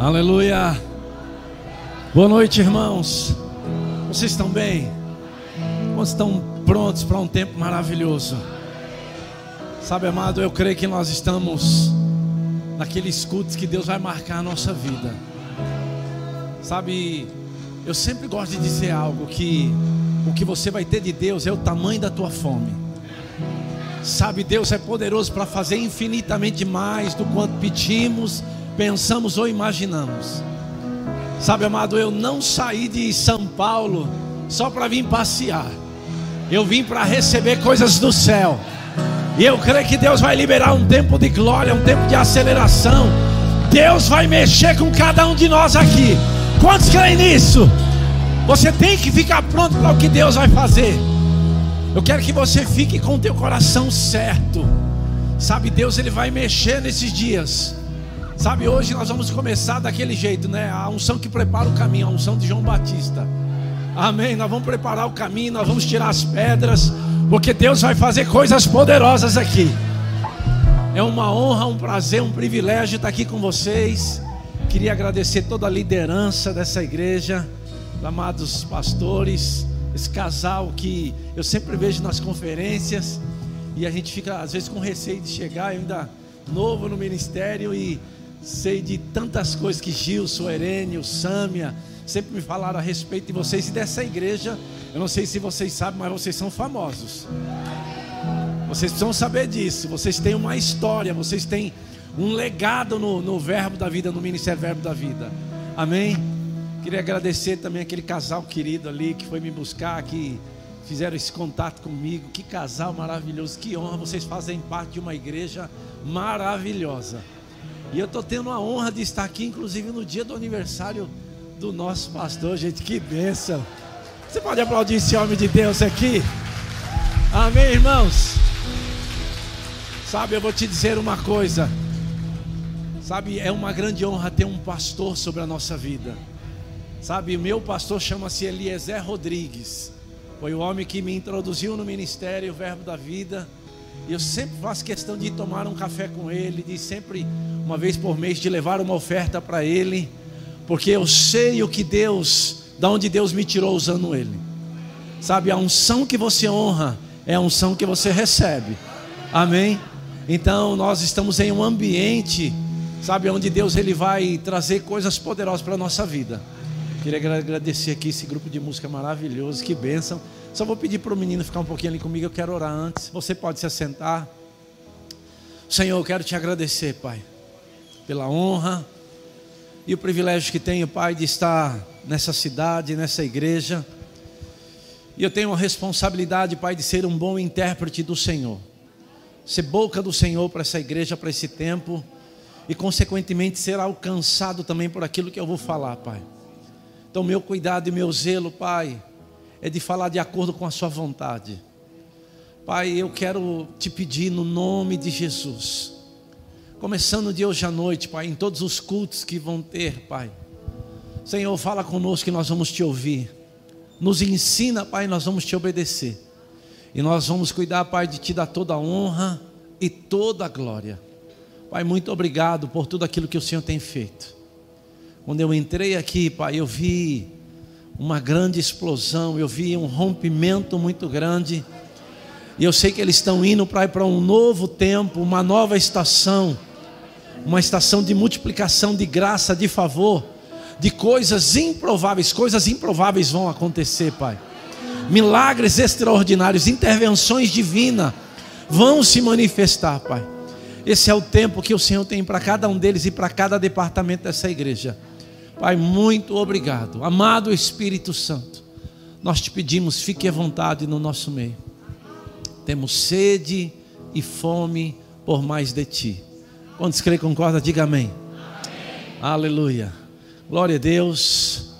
Aleluia. Boa noite, irmãos. Vocês estão bem? Quantos estão prontos para um tempo maravilhoso? Sabe, amado, eu creio que nós estamos naqueles cultos que Deus vai marcar a nossa vida. Sabe, eu sempre gosto de dizer algo que o que você vai ter de Deus é o tamanho da tua fome. Sabe, Deus é poderoso para fazer infinitamente mais do quanto pedimos, pensamos ou imaginamos. Sabe, amado, eu não saí de São Paulo só para vir passear. Eu vim para receber coisas do céu. E eu creio que Deus vai liberar um tempo de glória, um tempo de aceleração. Deus vai mexer com cada um de nós aqui. Quantos creem nisso? Você tem que ficar pronto para o que Deus vai fazer. Eu quero que você fique com o teu coração certo. Sabe, Deus ele vai mexer nesses dias. Sabe, hoje nós vamos começar daquele jeito, né? A unção que prepara o caminho, a unção de João Batista. Amém. Nós vamos preparar o caminho, nós vamos tirar as pedras, porque Deus vai fazer coisas poderosas aqui. É uma honra, um prazer, um privilégio estar aqui com vocês. Queria agradecer toda a liderança dessa igreja, amados pastores, esse casal que eu sempre vejo nas conferências e a gente fica às vezes com receio de chegar, eu ainda novo no ministério e sei de tantas coisas que Gilson, Herênio, Sâmia sempre me falaram a respeito de vocês e dessa igreja. Eu não sei se vocês sabem, mas vocês são famosos. Vocês precisam saber disso. Vocês têm uma história, vocês têm um legado no, no Verbo da Vida, no Ministério Verbo da Vida. Amém? Queria agradecer também aquele casal querido ali que foi me buscar, que fizeram esse contato comigo. Que casal maravilhoso, que honra. Vocês fazem parte de uma igreja maravilhosa. E eu estou tendo a honra de estar aqui, inclusive no dia do aniversário do nosso pastor, gente, que bênção. Você pode aplaudir esse homem de Deus aqui? Amém, irmãos? Sabe, eu vou te dizer uma coisa. Sabe, é uma grande honra ter um pastor sobre a nossa vida. Sabe, meu pastor chama-se Eliezer Rodrigues. Foi o homem que me introduziu no ministério, o Verbo da Vida. Eu sempre faço questão de tomar um café com ele, de sempre, uma vez por mês, de levar uma oferta para ele, porque eu sei o que Deus, da onde Deus me tirou usando ele. Sabe, a unção que você honra é a unção que você recebe. Amém? Então, nós estamos em um ambiente, sabe, onde Deus ele vai trazer coisas poderosas para a nossa vida. Queria agradecer aqui esse grupo de música maravilhoso, que bênção. Só vou pedir para o menino ficar um pouquinho ali comigo, eu quero orar antes. Você pode se assentar. Senhor, eu quero te agradecer, Pai, pela honra e o privilégio que tenho, Pai, de estar nessa cidade, nessa igreja. E eu tenho a responsabilidade, Pai, de ser um bom intérprete do Senhor. Ser boca do Senhor para essa igreja, para esse tempo. E, consequentemente, ser alcançado também por aquilo que eu vou falar, Pai. Então, meu cuidado e meu zelo, Pai, é de falar de acordo com a Sua vontade. Pai, eu quero te pedir no nome de Jesus, começando de hoje à noite, Pai, em todos os cultos que vão ter, Pai. Senhor, fala conosco que nós vamos te ouvir. Nos ensina, Pai, nós vamos te obedecer. E nós vamos cuidar, Pai, de te dar toda a honra e toda a glória. Pai, muito obrigado por tudo aquilo que o Senhor tem feito. Quando eu entrei aqui, Pai, eu vi uma grande explosão, eu vi um rompimento muito grande. E eu sei que eles estão indo para um novo tempo, uma nova estação, uma estação de multiplicação de graça, de favor, de coisas improváveis. Coisas improváveis vão acontecer, Pai. Milagres extraordinários, intervenções divinas vão se manifestar, Pai. Esse é o tempo que o Senhor tem para cada um deles e para cada departamento dessa igreja. Pai, muito obrigado. Amado Espírito Santo, nós te pedimos, fique à vontade no nosso meio. Temos sede e fome por mais de ti. Quantos creem concorda, diga amém. amém. Aleluia. Glória a Deus.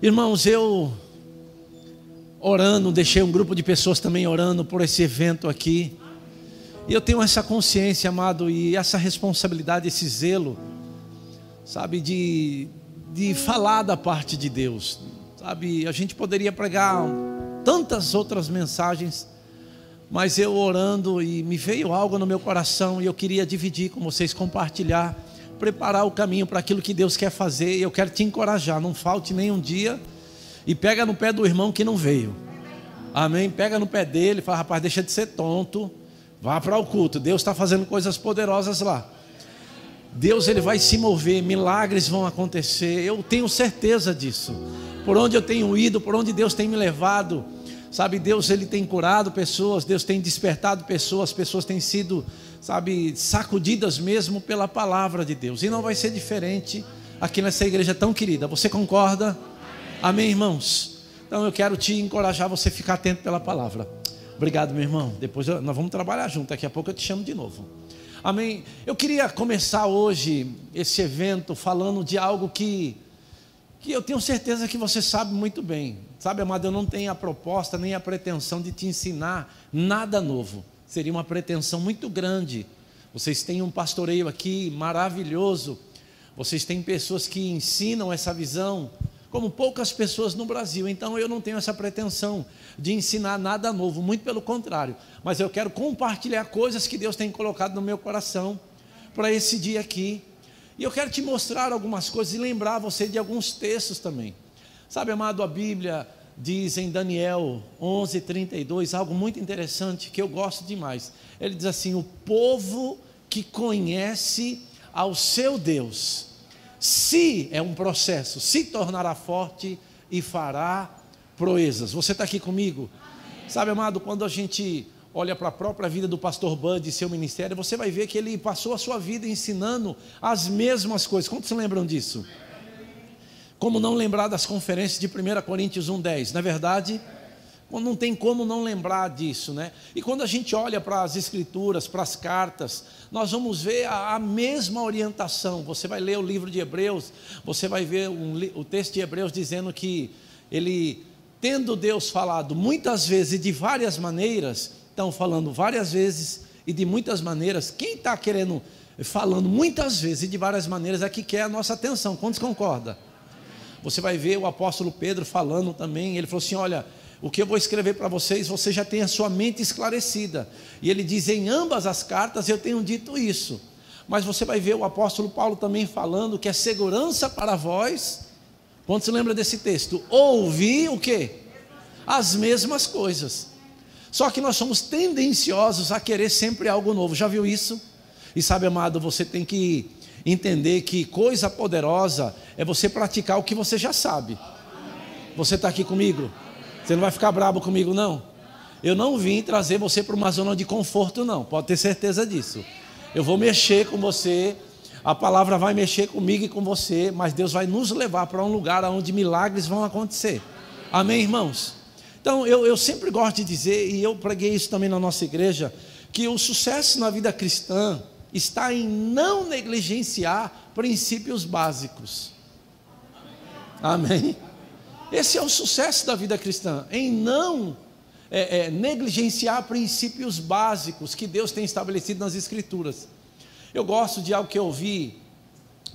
Irmãos, eu orando, deixei um grupo de pessoas também orando por esse evento aqui. E eu tenho essa consciência, amado, e essa responsabilidade, esse zelo, sabe, de de falar da parte de Deus. Sabe, a gente poderia pregar tantas outras mensagens, mas eu orando e me veio algo no meu coração e eu queria dividir com vocês, compartilhar preparar o caminho para aquilo que Deus quer fazer. E eu quero te encorajar, não falte nenhum dia e pega no pé do irmão que não veio. Amém? Pega no pé dele fala, rapaz, deixa de ser tonto. Vá para o culto. Deus está fazendo coisas poderosas lá. Deus ele vai se mover, milagres vão acontecer. Eu tenho certeza disso. Por onde eu tenho ido, por onde Deus tem me levado, sabe? Deus ele tem curado pessoas, Deus tem despertado pessoas, pessoas têm sido, sabe, sacudidas mesmo pela palavra de Deus. E não vai ser diferente aqui nessa igreja tão querida. Você concorda? Amém, irmãos. Então eu quero te encorajar você ficar atento pela palavra. Obrigado, meu irmão. Depois nós vamos trabalhar junto. Daqui a pouco eu te chamo de novo. Amém. Eu queria começar hoje esse evento falando de algo que, que eu tenho certeza que você sabe muito bem. Sabe, amado, eu não tenho a proposta nem a pretensão de te ensinar nada novo. Seria uma pretensão muito grande. Vocês têm um pastoreio aqui maravilhoso. Vocês têm pessoas que ensinam essa visão como poucas pessoas no Brasil. Então eu não tenho essa pretensão de ensinar nada novo, muito pelo contrário. Mas eu quero compartilhar coisas que Deus tem colocado no meu coração para esse dia aqui. E eu quero te mostrar algumas coisas e lembrar você de alguns textos também. Sabe, amado, a Bíblia diz em Daniel 11:32 algo muito interessante que eu gosto demais. Ele diz assim: "O povo que conhece ao seu Deus se é um processo, se tornará forte e fará proezas. Você está aqui comigo? Amém. Sabe, amado, quando a gente olha para a própria vida do pastor Bud e seu ministério, você vai ver que ele passou a sua vida ensinando as mesmas coisas. Quantos se lembram disso? Como não lembrar das conferências de 1 Coríntios 1,10? Na é verdade, não tem como não lembrar disso, né? E quando a gente olha para as escrituras, para as cartas, nós vamos ver a, a, mesma orientação. Você vai ler o livro de Hebreus, você vai ver um, o texto de Hebreus dizendo que ele, tendo Deus falado muitas vezes e de várias maneiras, estão falando várias vezes e de muitas maneiras, quem está querendo, falando muitas vezes e de várias maneiras, é que quer a nossa atenção. Quantos concorda? Você vai ver o apóstolo Pedro falando também, ele falou assim: olha o que eu vou escrever para vocês, você já tem a sua mente esclarecida. E ele diz: em ambas as cartas eu tenho dito isso. Mas você vai ver o apóstolo Paulo também falando que é segurança para vós. Quando se lembra desse texto? Ouvir o que? As mesmas coisas. Só que nós somos tendenciosos a querer sempre algo novo. Já viu isso? E sabe, amado, você tem que entender que coisa poderosa é você praticar o que você já sabe. Você está aqui comigo? Você não vai ficar bravo comigo, não? Eu não vim trazer você para uma zona de conforto, não. Pode ter certeza disso. Eu vou mexer com você, a palavra vai mexer comigo e com você, mas Deus vai nos levar para um lugar onde milagres vão acontecer. Amém, irmãos? Então, eu, eu sempre gosto de dizer, e eu preguei isso também na nossa igreja, que o sucesso na vida cristã está em não negligenciar princípios básicos. Amém? Esse é o sucesso da vida cristã, em não é, é, negligenciar princípios básicos que Deus tem estabelecido nas Escrituras. Eu gosto de algo que eu ouvi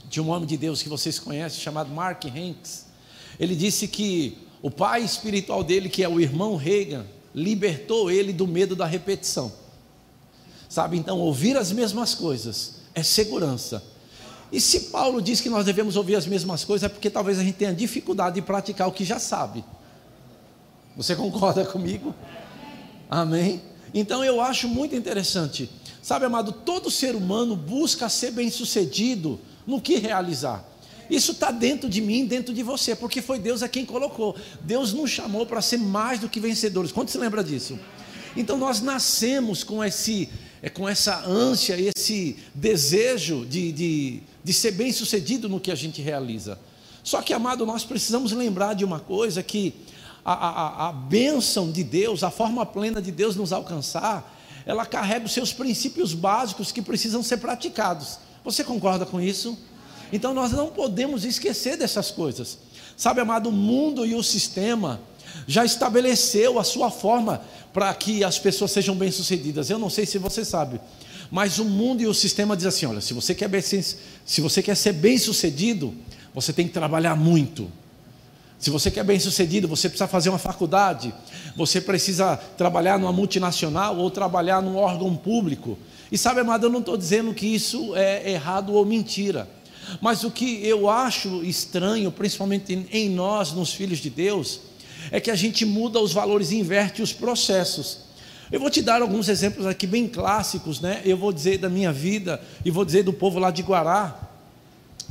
de um homem de Deus que vocês conhecem, chamado Mark Hanks. Ele disse que o pai espiritual dele, que é o irmão Reagan, libertou ele do medo da repetição. Sabe, então, ouvir as mesmas coisas é segurança e se Paulo diz que nós devemos ouvir as mesmas coisas, é porque talvez a gente tenha dificuldade de praticar o que já sabe. Você concorda comigo? Amém? Então eu acho muito interessante. Sabe, amado, todo ser humano busca ser bem-sucedido no que realizar. Isso está dentro de mim, dentro de você, porque foi Deus a quem colocou. Deus nos chamou para ser mais do que vencedores. Quanto se lembra disso? Então nós nascemos com esse, é, com essa ânsia, esse desejo de, de de ser bem sucedido no que a gente realiza. Só que, amado, nós precisamos lembrar de uma coisa: que a, a, a bênção de Deus, a forma plena de Deus nos alcançar, ela carrega os seus princípios básicos que precisam ser praticados. Você concorda com isso? Então nós não podemos esquecer dessas coisas. Sabe, amado, o mundo e o sistema já estabeleceu a sua forma para que as pessoas sejam bem-sucedidas. Eu não sei se você sabe, mas o mundo e o sistema diz assim: olha, se você quer, se você quer ser bem sucedido, você tem que trabalhar muito. Se você quer bem sucedido, você precisa fazer uma faculdade, você precisa trabalhar numa multinacional ou trabalhar num órgão público. E sabe, amado, eu não estou dizendo que isso é errado ou mentira. Mas o que eu acho estranho, principalmente em nós, nos filhos de Deus, é que a gente muda os valores e inverte os processos. Eu vou te dar alguns exemplos aqui bem clássicos, né? Eu vou dizer da minha vida e vou dizer do povo lá de Guará.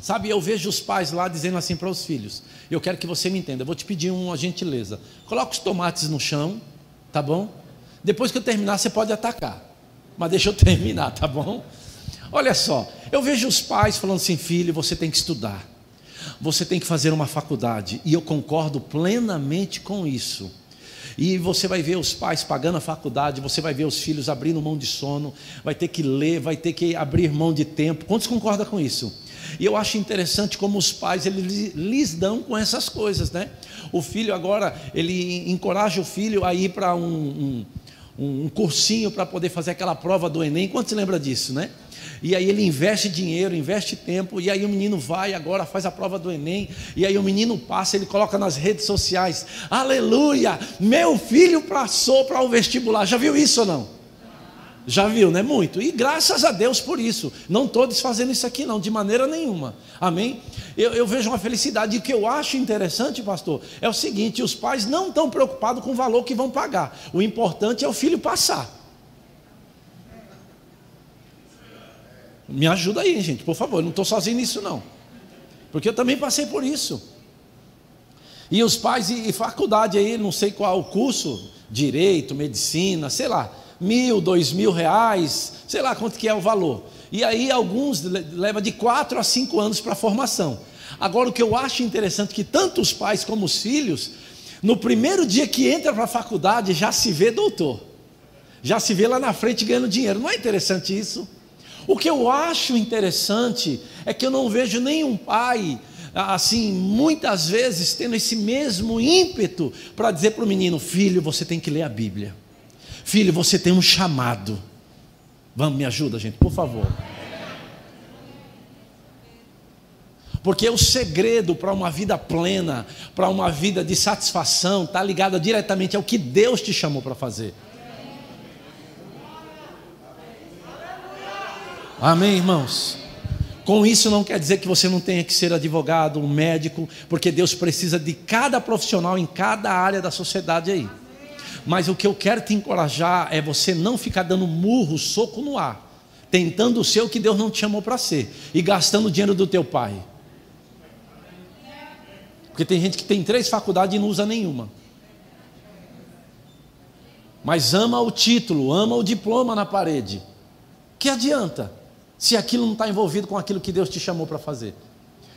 Sabe, eu vejo os pais lá dizendo assim para os filhos: Eu quero que você me entenda, eu vou te pedir uma gentileza. Coloca os tomates no chão, tá bom? Depois que eu terminar, você pode atacar. Mas deixa eu terminar, tá bom? Olha só, eu vejo os pais falando assim: Filho, você tem que estudar. Você tem que fazer uma faculdade. E eu concordo plenamente com isso. E você vai ver os pais pagando a faculdade, você vai ver os filhos abrindo mão de sono, vai ter que ler, vai ter que abrir mão de tempo. Quantos concordam com isso? E eu acho interessante como os pais eles lhes dão com essas coisas, né? O filho agora ele encoraja o filho a ir para um, um, um cursinho para poder fazer aquela prova do Enem. Quanto se lembra disso, né? E aí ele investe dinheiro, investe tempo, e aí o menino vai agora, faz a prova do Enem, e aí o menino passa, ele coloca nas redes sociais: Aleluia, meu filho passou para o vestibular. Já viu isso ou não? Já viu, né? Muito. E graças a Deus por isso. Não estou desfazendo isso aqui, não, de maneira nenhuma. Amém? Eu, eu, vejo uma felicidade. E o que eu acho interessante, pastor, é o seguinte: os pais não estão preocupados com o valor que vão pagar. O importante é o filho passar. Me ajuda aí, gente, por favor. Eu não estou sozinho nisso, não. Porque eu também passei por isso. E os pais, e, e faculdade aí, não sei qual curso, direito, medicina, sei lá mil, dois mil reais, sei lá quanto que é o valor. E aí alguns leva de quatro a cinco anos para a formação. Agora o que eu acho interessante é que tanto os pais como os filhos, no primeiro dia que entra para a faculdade já se vê doutor, já se vê lá na frente ganhando dinheiro. Não é interessante isso? O que eu acho interessante é que eu não vejo nenhum pai assim, muitas vezes tendo esse mesmo ímpeto para dizer para o menino: filho, você tem que ler a Bíblia. Filho, você tem um chamado. Vamos, me ajuda, gente, por favor. Porque o segredo para uma vida plena, para uma vida de satisfação, está ligado diretamente ao que Deus te chamou para fazer. Amém, irmãos? Com isso não quer dizer que você não tenha que ser advogado, um médico, porque Deus precisa de cada profissional em cada área da sociedade aí. Mas o que eu quero te encorajar é você não ficar dando murro, soco no ar, tentando ser o que Deus não te chamou para ser e gastando o dinheiro do teu pai. Porque tem gente que tem três faculdades e não usa nenhuma. Mas ama o título, ama o diploma na parede. Que adianta se aquilo não está envolvido com aquilo que Deus te chamou para fazer?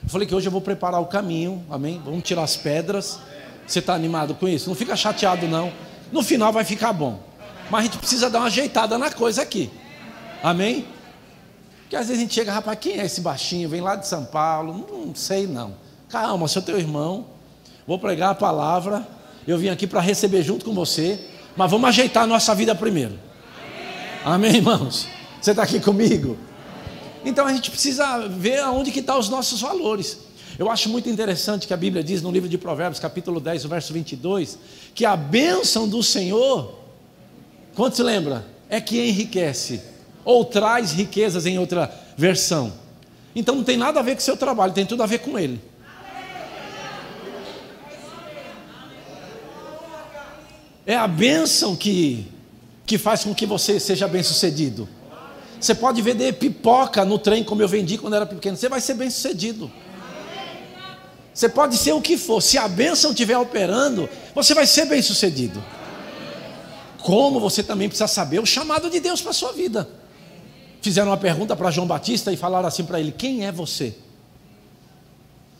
Eu falei que hoje eu vou preparar o caminho, amém? Vamos tirar as pedras. Você está animado com isso? Não fica chateado, não. No final vai ficar bom. Mas a gente precisa dar uma ajeitada na coisa aqui. Amém? Porque às vezes a gente chega, rapaz, quem é esse baixinho? Vem lá de São Paulo? Não sei não. Calma, sou teu irmão. Vou pregar a palavra. Eu vim aqui para receber junto com você. Mas vamos ajeitar a nossa vida primeiro. Amém, irmãos? Você está aqui comigo? Então a gente precisa ver aonde que estão tá os nossos valores. Eu acho muito interessante que a Bíblia diz no livro de Provérbios, capítulo 10, verso 22, que a bênção do Senhor, quanto se lembra? É que enriquece, ou traz riquezas em outra versão. Então não tem nada a ver com o seu trabalho, tem tudo a ver com ele. É a bênção que, que faz com que você seja bem sucedido. Você pode vender pipoca no trem, como eu vendi quando era pequeno, você vai ser bem sucedido. Você pode ser o que for, se a bênção estiver operando, você vai ser bem sucedido. Como você também precisa saber o chamado de Deus para a sua vida. Fizeram uma pergunta para João Batista e falaram assim para ele: Quem é você?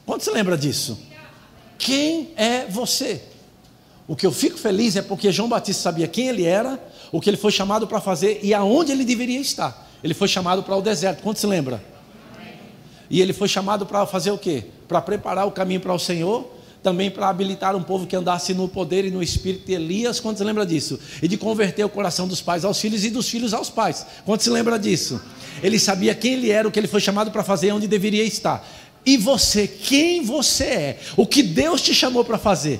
Quando se lembra disso? Quem é você? O que eu fico feliz é porque João Batista sabia quem ele era, o que ele foi chamado para fazer e aonde ele deveria estar. Ele foi chamado para o deserto. Quando se lembra? E ele foi chamado para fazer o quê? Para preparar o caminho para o Senhor, também para habilitar um povo que andasse no poder e no espírito de Elias. Quando se lembra disso? E de converter o coração dos pais aos filhos e dos filhos aos pais. Quando se lembra disso? Ele sabia quem ele era, o que ele foi chamado para fazer, onde deveria estar. E você, quem você é? O que Deus te chamou para fazer?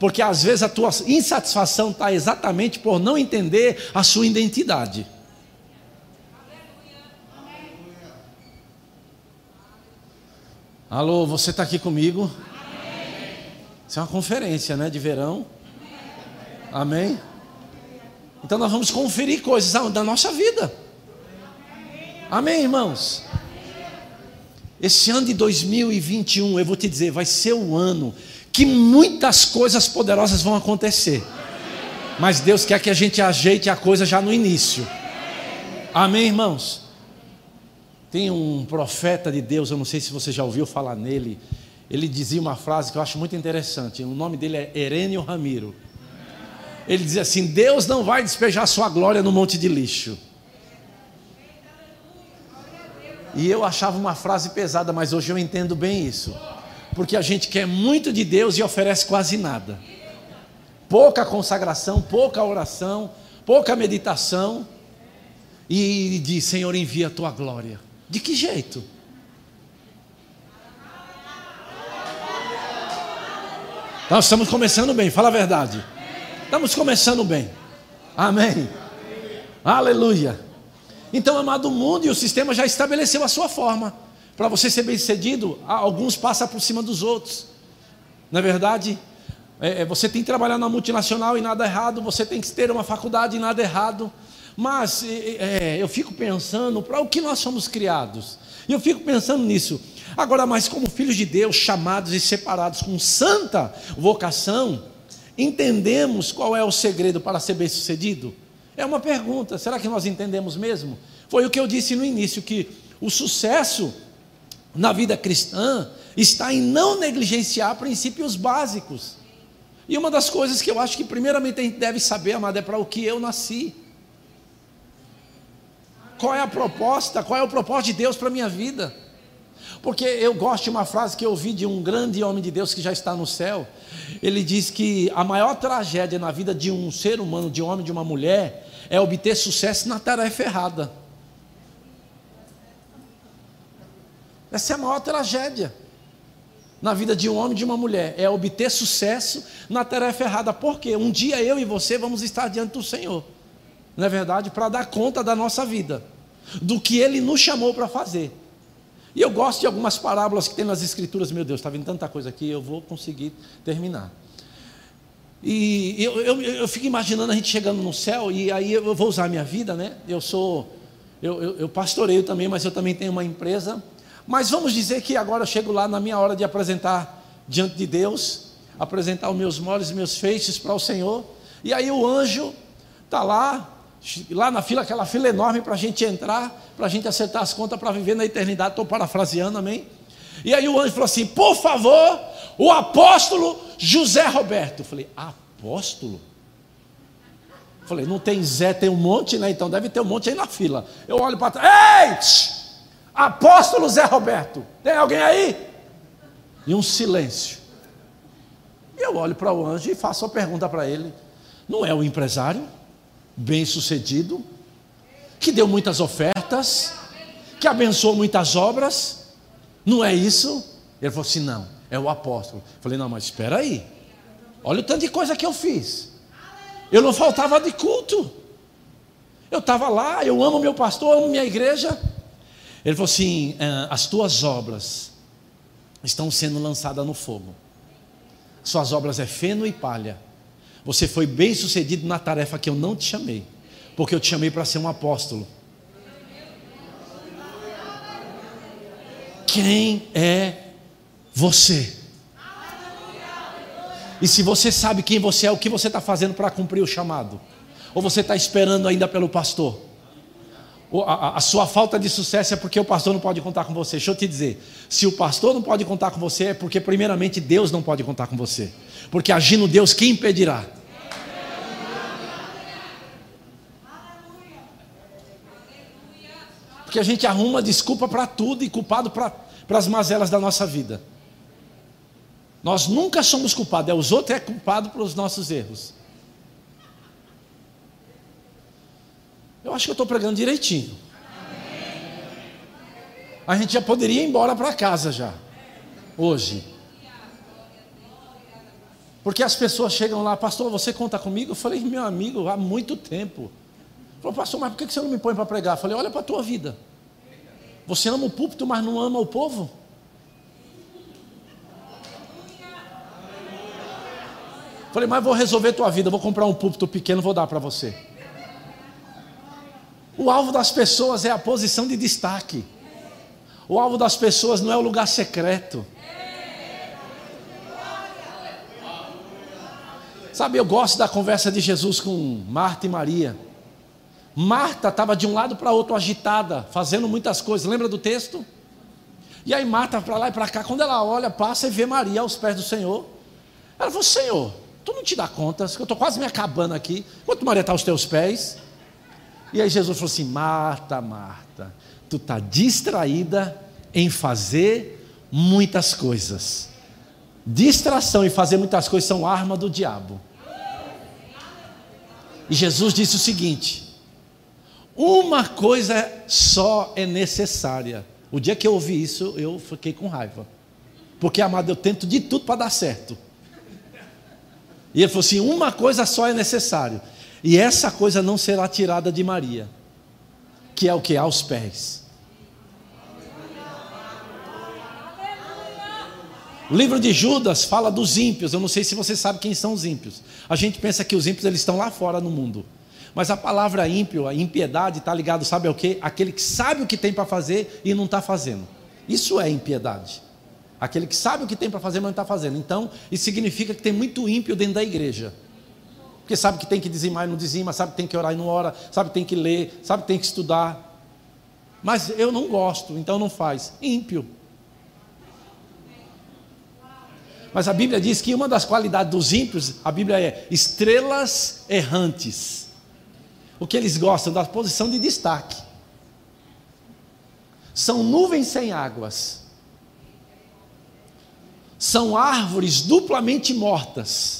Porque às vezes a tua insatisfação está exatamente por não entender a sua identidade. Alô, você está aqui comigo? Isso é uma conferência, né, de verão. Amém? Então nós vamos conferir coisas da nossa vida. Amém, irmãos? Esse ano de 2021, eu vou te dizer, vai ser o ano que muitas coisas poderosas vão acontecer. Mas Deus quer que a gente ajeite a coisa já no início. Amém, irmãos? Tem um profeta de Deus, eu não sei se você já ouviu falar nele. Ele dizia uma frase que eu acho muito interessante. O nome dele é Herênio Ramiro. Ele dizia assim: Deus não vai despejar sua glória no monte de lixo. E eu achava uma frase pesada, mas hoje eu entendo bem isso. Porque a gente quer muito de Deus e oferece quase nada. Pouca consagração, pouca oração, pouca meditação. E diz: Senhor, envia a tua glória. De que jeito? Nós estamos começando bem, fala a verdade. Estamos começando bem. Amém. Aleluia. Então, amado, o mundo e o sistema já estabeleceu a sua forma. Para você ser bem sucedido, alguns passam por cima dos outros. Na é verdade, é, é, você tem que trabalhar na multinacional e nada errado, você tem que ter uma faculdade e nada errado. Mas é, eu fico pensando para o que nós somos criados. E eu fico pensando nisso. Agora, mas como filhos de Deus, chamados e separados com santa vocação, entendemos qual é o segredo para ser bem-sucedido? É uma pergunta, será que nós entendemos mesmo? Foi o que eu disse no início, que o sucesso na vida cristã está em não negligenciar princípios básicos. E uma das coisas que eu acho que primeiramente a gente deve saber, amado, é para o que eu nasci qual é a proposta, qual é o propósito de Deus para a minha vida. Porque eu gosto de uma frase que eu ouvi de um grande homem de Deus que já está no céu. Ele diz que a maior tragédia na vida de um ser humano, de um homem, de uma mulher, é obter sucesso na tarefa errada. Essa é a maior tragédia na vida de um homem e de uma mulher, é obter sucesso na tarefa errada. Porque um dia eu e você vamos estar diante do Senhor não é verdade? Para dar conta da nossa vida, do que Ele nos chamou para fazer. E eu gosto de algumas parábolas que tem nas Escrituras, meu Deus, está vindo tanta coisa aqui, eu vou conseguir terminar. E eu, eu, eu, fico imaginando a gente chegando no céu, e aí eu vou usar a minha vida, né? Eu sou, eu, eu, eu pastoreio também, mas eu também tenho uma empresa. Mas vamos dizer que agora eu chego lá na minha hora de apresentar diante de Deus, apresentar os meus moles e meus feixes para o Senhor, e aí o anjo está lá, lá na fila, aquela fila enorme para a gente entrar, para a gente acertar as contas para viver na eternidade. Estou parafraseando, amém? E aí o anjo falou assim: por favor, o apóstolo José Roberto. Eu falei: apóstolo? Eu falei: não tem Zé, tem um monte, né? Então deve ter um monte aí na fila. Eu olho para trás: ei! Apóstolo Zé Roberto, tem alguém aí? E um silêncio. E eu olho para o anjo e faço a pergunta para ele: não é o empresário? Bem-sucedido, que deu muitas ofertas, que abençoou muitas obras. Não é isso? Ele falou assim: não, é o apóstolo. Eu falei: não, mas espera aí. Olha o tanto de coisa que eu fiz. Eu não faltava de culto. Eu estava lá, eu amo meu pastor, amo minha igreja. Ele falou assim: ah, as tuas obras estão sendo lançadas no fogo. Suas obras é feno e palha você foi bem sucedido na tarefa que eu não te chamei, porque eu te chamei para ser um apóstolo. Quem é você? E se você sabe quem você é, o que você está fazendo para cumprir o chamado? Ou você está esperando ainda pelo pastor? A, a, sua falta de sucesso é porque o pastor não pode contar com você. Deixa eu te dizer: se o pastor não pode contar com você, é porque, primeiramente, Deus não pode contar com você. Porque agindo Deus, quem impedirá? Porque a gente arruma desculpa para tudo e culpado para as mazelas da nossa vida. Nós nunca somos culpados, é os outros é culpado pelos nossos erros. Eu acho que eu estou pregando direitinho. A gente já poderia ir embora para casa já, hoje. Porque as pessoas chegam lá, pastor, você conta comigo? Eu falei, meu amigo, há muito tempo. Falou, pastor, mas por que você não me põe para pregar? Eu falei, olha para a tua vida. Você ama o púlpito, mas não ama o povo? Eu falei, mas vou resolver tua vida, vou comprar um púlpito pequeno, vou dar para você. O alvo das pessoas é a posição de destaque. O alvo das pessoas não é o lugar secreto. Sabe, eu gosto da conversa de Jesus com Marta e Maria. Marta estava de um lado para outro agitada, fazendo muitas coisas. Lembra do texto? E aí Marta para lá e para cá, quando ela olha, passa e vê Maria aos pés do Senhor. Ela falou: Senhor, tu não te dá conta, que eu estou quase me acabando aqui. Enquanto Maria está aos teus pés. E aí Jesus falou assim: Marta, Marta, tu está distraída em fazer muitas coisas. Distração e fazer muitas coisas são arma do diabo. E Jesus disse o seguinte: uma coisa só é necessária. O dia que eu ouvi isso, eu fiquei com raiva. Porque, amado, eu tento de tudo para dar certo. E ele falou assim: uma coisa só é necessário. E essa coisa não será tirada de Maria, que é o que? Aos pés. O livro de Judas fala dos ímpios. Eu não sei se você sabe quem são os ímpios. A gente pensa que os ímpios eles estão lá fora no mundo. Mas a palavra ímpio, a impiedade, está ligado, sabe ao quê? Aquele que sabe o que tem para fazer e não está fazendo. Isso é impiedade. Aquele que sabe o que tem para fazer, mas não está fazendo. Então, isso significa que tem muito ímpio dentro da igreja. Porque sabe que tem que dizimar e não dizima, sabe que tem que orar e não ora, sabe que tem que ler, sabe que tem que estudar. Mas eu não gosto, então não faz. Ímpio. Mas a Bíblia diz que uma das qualidades dos ímpios, a Bíblia é estrelas errantes. O que eles gostam da posição de destaque. São nuvens sem águas. São árvores duplamente mortas.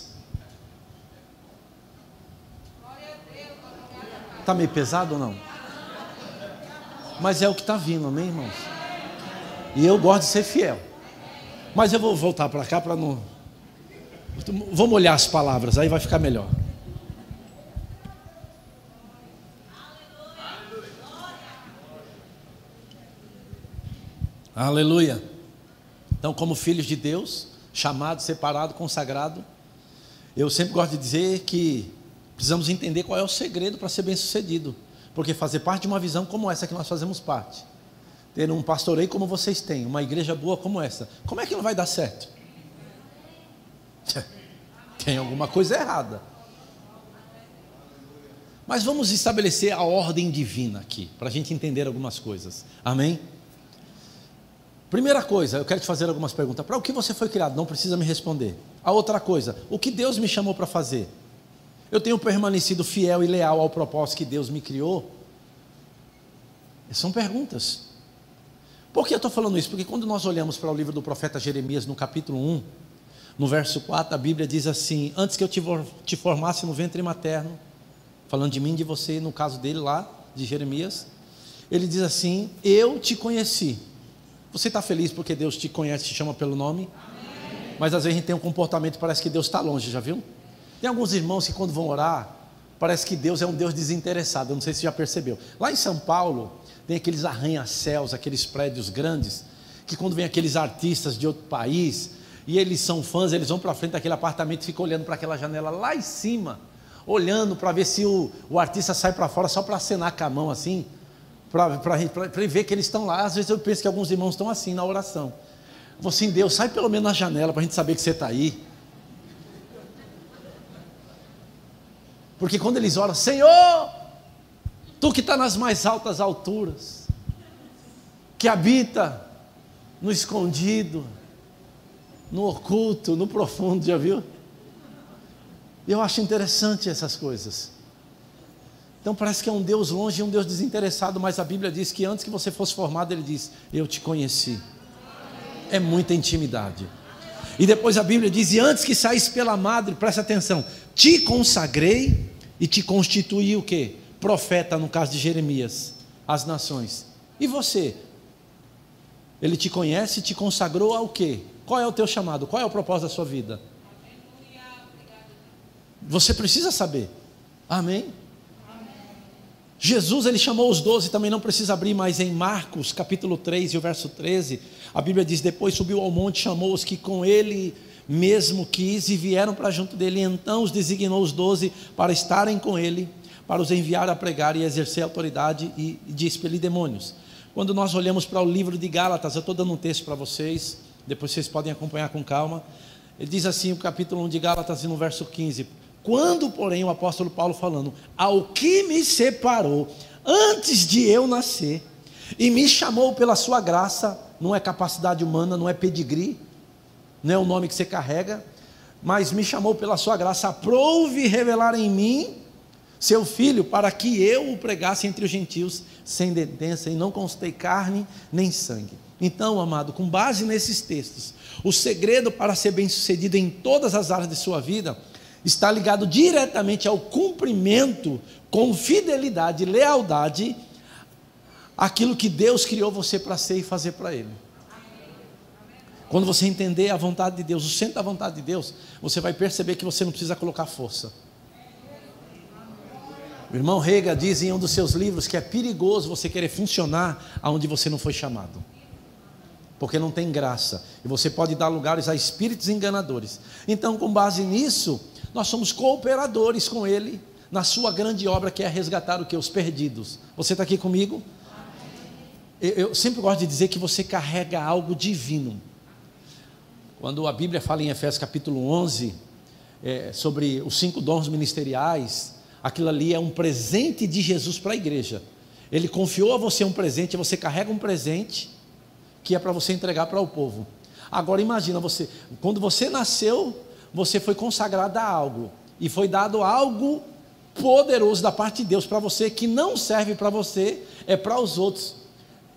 Está meio pesado ou não? Mas é o que está vindo, amém, irmãos? E eu gosto de ser fiel. Mas eu vou voltar para cá para não. Vamos olhar as palavras, aí vai ficar melhor. Aleluia. Então, como filhos de Deus, chamado, separado, consagrado, eu sempre gosto de dizer que precisamos entender qual é o segredo para ser bem-sucedido. Porque fazer parte de uma visão como essa que nós fazemos parte, ter um pastoreio como vocês têm, uma igreja boa como essa, como é que não vai dar certo? Tem alguma coisa errada. Mas vamos estabelecer a ordem divina aqui, para a gente entender algumas coisas. Amém? Primeira coisa, eu quero te fazer algumas perguntas. Para o que você foi criado? Não precisa me responder. A outra coisa, o que Deus me chamou para fazer? Eu tenho permanecido fiel e leal ao propósito que Deus me criou? São perguntas. Por que eu estou falando isso? Porque quando nós olhamos para o livro do profeta Jeremias, no capítulo 1, no verso 4, a Bíblia diz assim: Antes que eu te formasse no ventre materno, falando de mim, de você, no caso dele lá, de Jeremias, ele diz assim: Eu te conheci. Você está feliz porque Deus te conhece, te chama pelo nome? Amém. Mas às vezes a gente tem um comportamento, parece que Deus está longe, já viu? Tem alguns irmãos que quando vão orar, parece que Deus é um Deus desinteressado. Eu não sei se você já percebeu. Lá em São Paulo, tem aqueles arranha-céus, aqueles prédios grandes, que quando vem aqueles artistas de outro país, e eles são fãs, eles vão para frente daquele apartamento e ficam olhando para aquela janela lá em cima, olhando para ver se o, o artista sai para fora só para acenar com a mão assim, para ver que eles estão lá. Às vezes eu penso que alguns irmãos estão assim na oração. Vou assim, Deus, sai pelo menos na janela para a gente saber que você está aí. Porque quando eles oram, Senhor, Tu que está nas mais altas alturas, que habita no escondido, no oculto, no profundo, já viu? Eu acho interessante essas coisas. Então parece que é um Deus longe e um Deus desinteressado, mas a Bíblia diz que antes que você fosse formado, Ele diz: Eu te conheci. É muita intimidade. E depois a Bíblia diz: E antes que saísse pela madre, presta atenção, te consagrei e te constituí o quê? profeta, no caso de Jeremias, às nações. E você? Ele te conhece e te consagrou ao quê? Qual é o teu chamado? Qual é o propósito da sua vida? Você precisa saber. Amém? Jesus, ele chamou os doze, também não precisa abrir, mas em Marcos, capítulo 3 e o verso 13, a Bíblia diz: Depois subiu ao monte, chamou os que com ele mesmo quis e vieram para junto dele. Então os designou os doze para estarem com ele, para os enviar a pregar e exercer autoridade e expelir demônios. Quando nós olhamos para o livro de Gálatas, eu estou dando um texto para vocês, depois vocês podem acompanhar com calma. Ele diz assim, o capítulo 1 de Gálatas, no verso 15: Quando, porém, o apóstolo Paulo falando, ao que me separou antes de eu nascer, e me chamou pela sua graça, não é capacidade humana, não é pedigree, não é o nome que você carrega, mas me chamou pela sua graça, aprove revelar em mim seu filho, para que eu o pregasse entre os gentios, sem detência, e não constei carne nem sangue. Então, amado, com base nesses textos, o segredo para ser bem-sucedido em todas as áreas de sua vida está ligado diretamente ao cumprimento com fidelidade e lealdade aquilo que Deus criou você para ser e fazer para Ele. Quando você entender a vontade de Deus, o centro da vontade de Deus, você vai perceber que você não precisa colocar força. O irmão Rega diz em um dos seus livros que é perigoso você querer funcionar aonde você não foi chamado. Porque não tem graça. E você pode dar lugares a espíritos enganadores. Então, com base nisso, nós somos cooperadores com Ele na sua grande obra que é resgatar o que? Os perdidos. Você está aqui comigo? Eu, eu sempre gosto de dizer que você carrega algo divino. Quando a Bíblia fala em Efésios capítulo 11 é, sobre os cinco dons ministeriais, aquilo ali é um presente de Jesus para a igreja. Ele confiou a você um presente, você carrega um presente que é para você entregar para o povo. Agora imagina você, quando você nasceu, você foi consagrado a algo e foi dado algo poderoso da parte de Deus para você que não serve para você, é para os outros.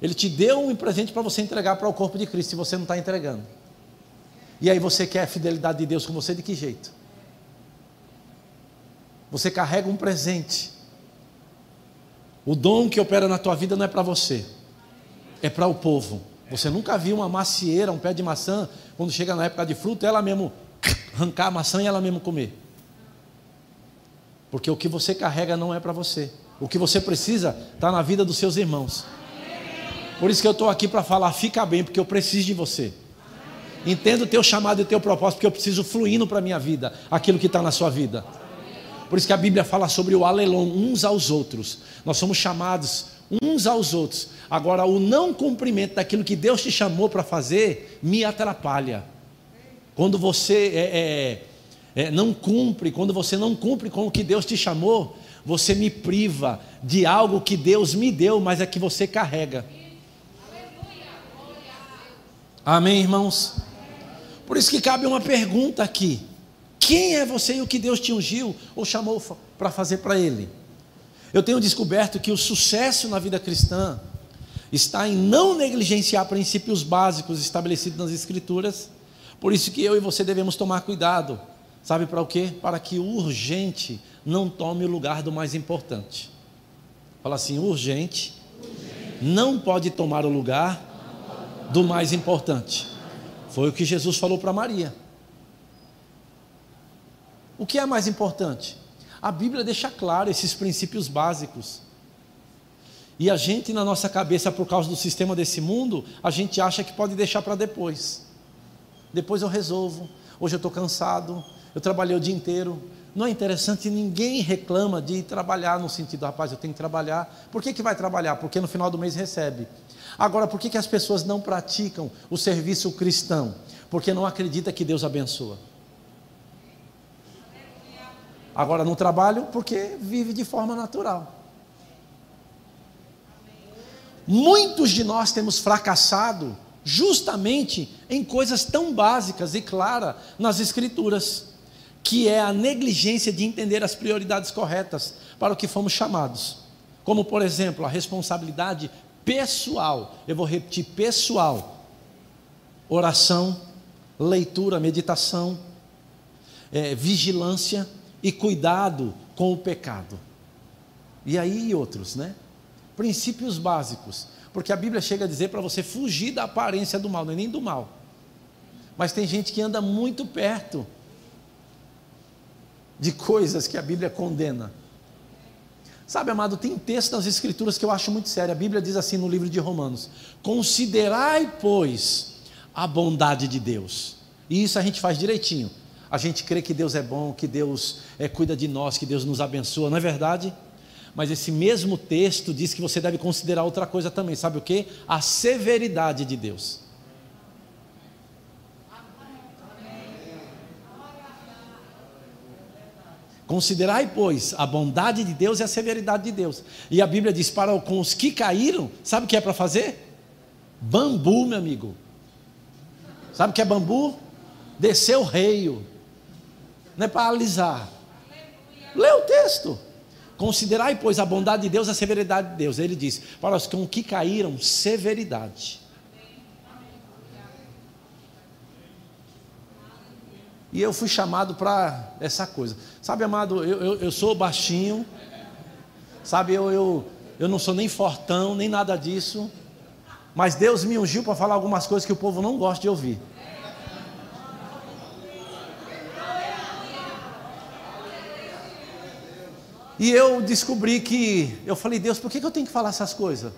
Ele te deu um presente para você entregar para o corpo de Cristo e você não está entregando. E aí você quer a fidelidade de Deus com você de que jeito? Você carrega um presente. O dom que opera na tua vida não é para você, é para o povo. Você nunca viu uma macieira, um pé de maçã, quando chega na época de fruto, ela mesmo arrancar a maçã e ela mesmo comer. Porque o que você carrega não é para você. O que você precisa está na vida dos seus irmãos. Por isso que eu estou aqui para falar, fica bem, porque eu preciso de você. Entenda o teu chamado e o teu propósito, porque eu preciso fluindo para a minha vida, aquilo que está na sua vida. Por isso que a Bíblia fala sobre o alelon, uns aos outros. Nós somos chamados uns aos outros. Agora, o não cumprimento daquilo que Deus te chamou para fazer me atrapalha. Quando você é, é, é, não cumpre, quando você não cumpre com o que Deus te chamou, você me priva de algo que Deus me deu, mas é que você carrega. Amém, irmãos? Por isso que cabe uma pergunta aqui: quem é você e o que Deus te ungiu ou chamou para fazer para Ele? Eu tenho descoberto que o sucesso na vida cristã está em não negligenciar princípios básicos estabelecidos nas Escrituras por isso que eu e você devemos tomar cuidado. Sabe para o quê? Para que o urgente não tome o lugar do mais importante. Fala assim: urgente, urgente. não pode tomar o lugar do mais importante. Foi o que Jesus falou para Maria. O que é mais importante? A Bíblia deixa claro esses princípios básicos. E a gente, na nossa cabeça, por causa do sistema desse mundo, a gente acha que pode deixar para depois depois eu resolvo. Hoje eu estou cansado, eu trabalhei o dia inteiro. Não é interessante, ninguém reclama de trabalhar no sentido, rapaz, eu tenho que trabalhar. Por que, que vai trabalhar? Porque no final do mês recebe. Agora, por que, que as pessoas não praticam o serviço cristão? Porque não acredita que Deus abençoa. Agora, no trabalho, porque vive de forma natural. Muitos de nós temos fracassado justamente em coisas tão básicas e claras nas Escrituras, que é a negligência de entender as prioridades corretas para o que fomos chamados. Como, por exemplo, a responsabilidade pessoal, eu vou repetir: pessoal, oração, leitura, meditação, é, vigilância e cuidado com o pecado. E aí outros, né? Princípios básicos porque a Bíblia chega a dizer para você fugir da aparência do mal, não é nem do mal. Mas tem gente que anda muito perto de coisas que a Bíblia condena. Sabe, amado, tem texto nas Escrituras que eu acho muito sério. A Bíblia diz assim no livro de Romanos: Considerai, pois, a bondade de Deus. E isso a gente faz direitinho. A gente crê que Deus é bom, que Deus é, cuida de nós, que Deus nos abençoa, não é verdade? Mas esse mesmo texto diz que você deve considerar outra coisa também, sabe o que? A severidade de Deus. Considerai, pois, a bondade de Deus e a severidade de Deus. E a Bíblia diz: para com os que caíram, sabe o que é para fazer? Bambu, meu amigo. Sabe o que é bambu? Descer o reio. Não é para alisar. Lê o texto. Considerai, pois, a bondade de Deus e a severidade de Deus. Ele diz: para os com que caíram, severidade. E eu fui chamado para essa coisa. Sabe, amado, eu, eu, eu sou baixinho. Sabe, eu, eu, eu não sou nem fortão, nem nada disso. Mas Deus me ungiu para falar algumas coisas que o povo não gosta de ouvir. E eu descobri que, eu falei, Deus, por que, eu tenho que falar essas coisas?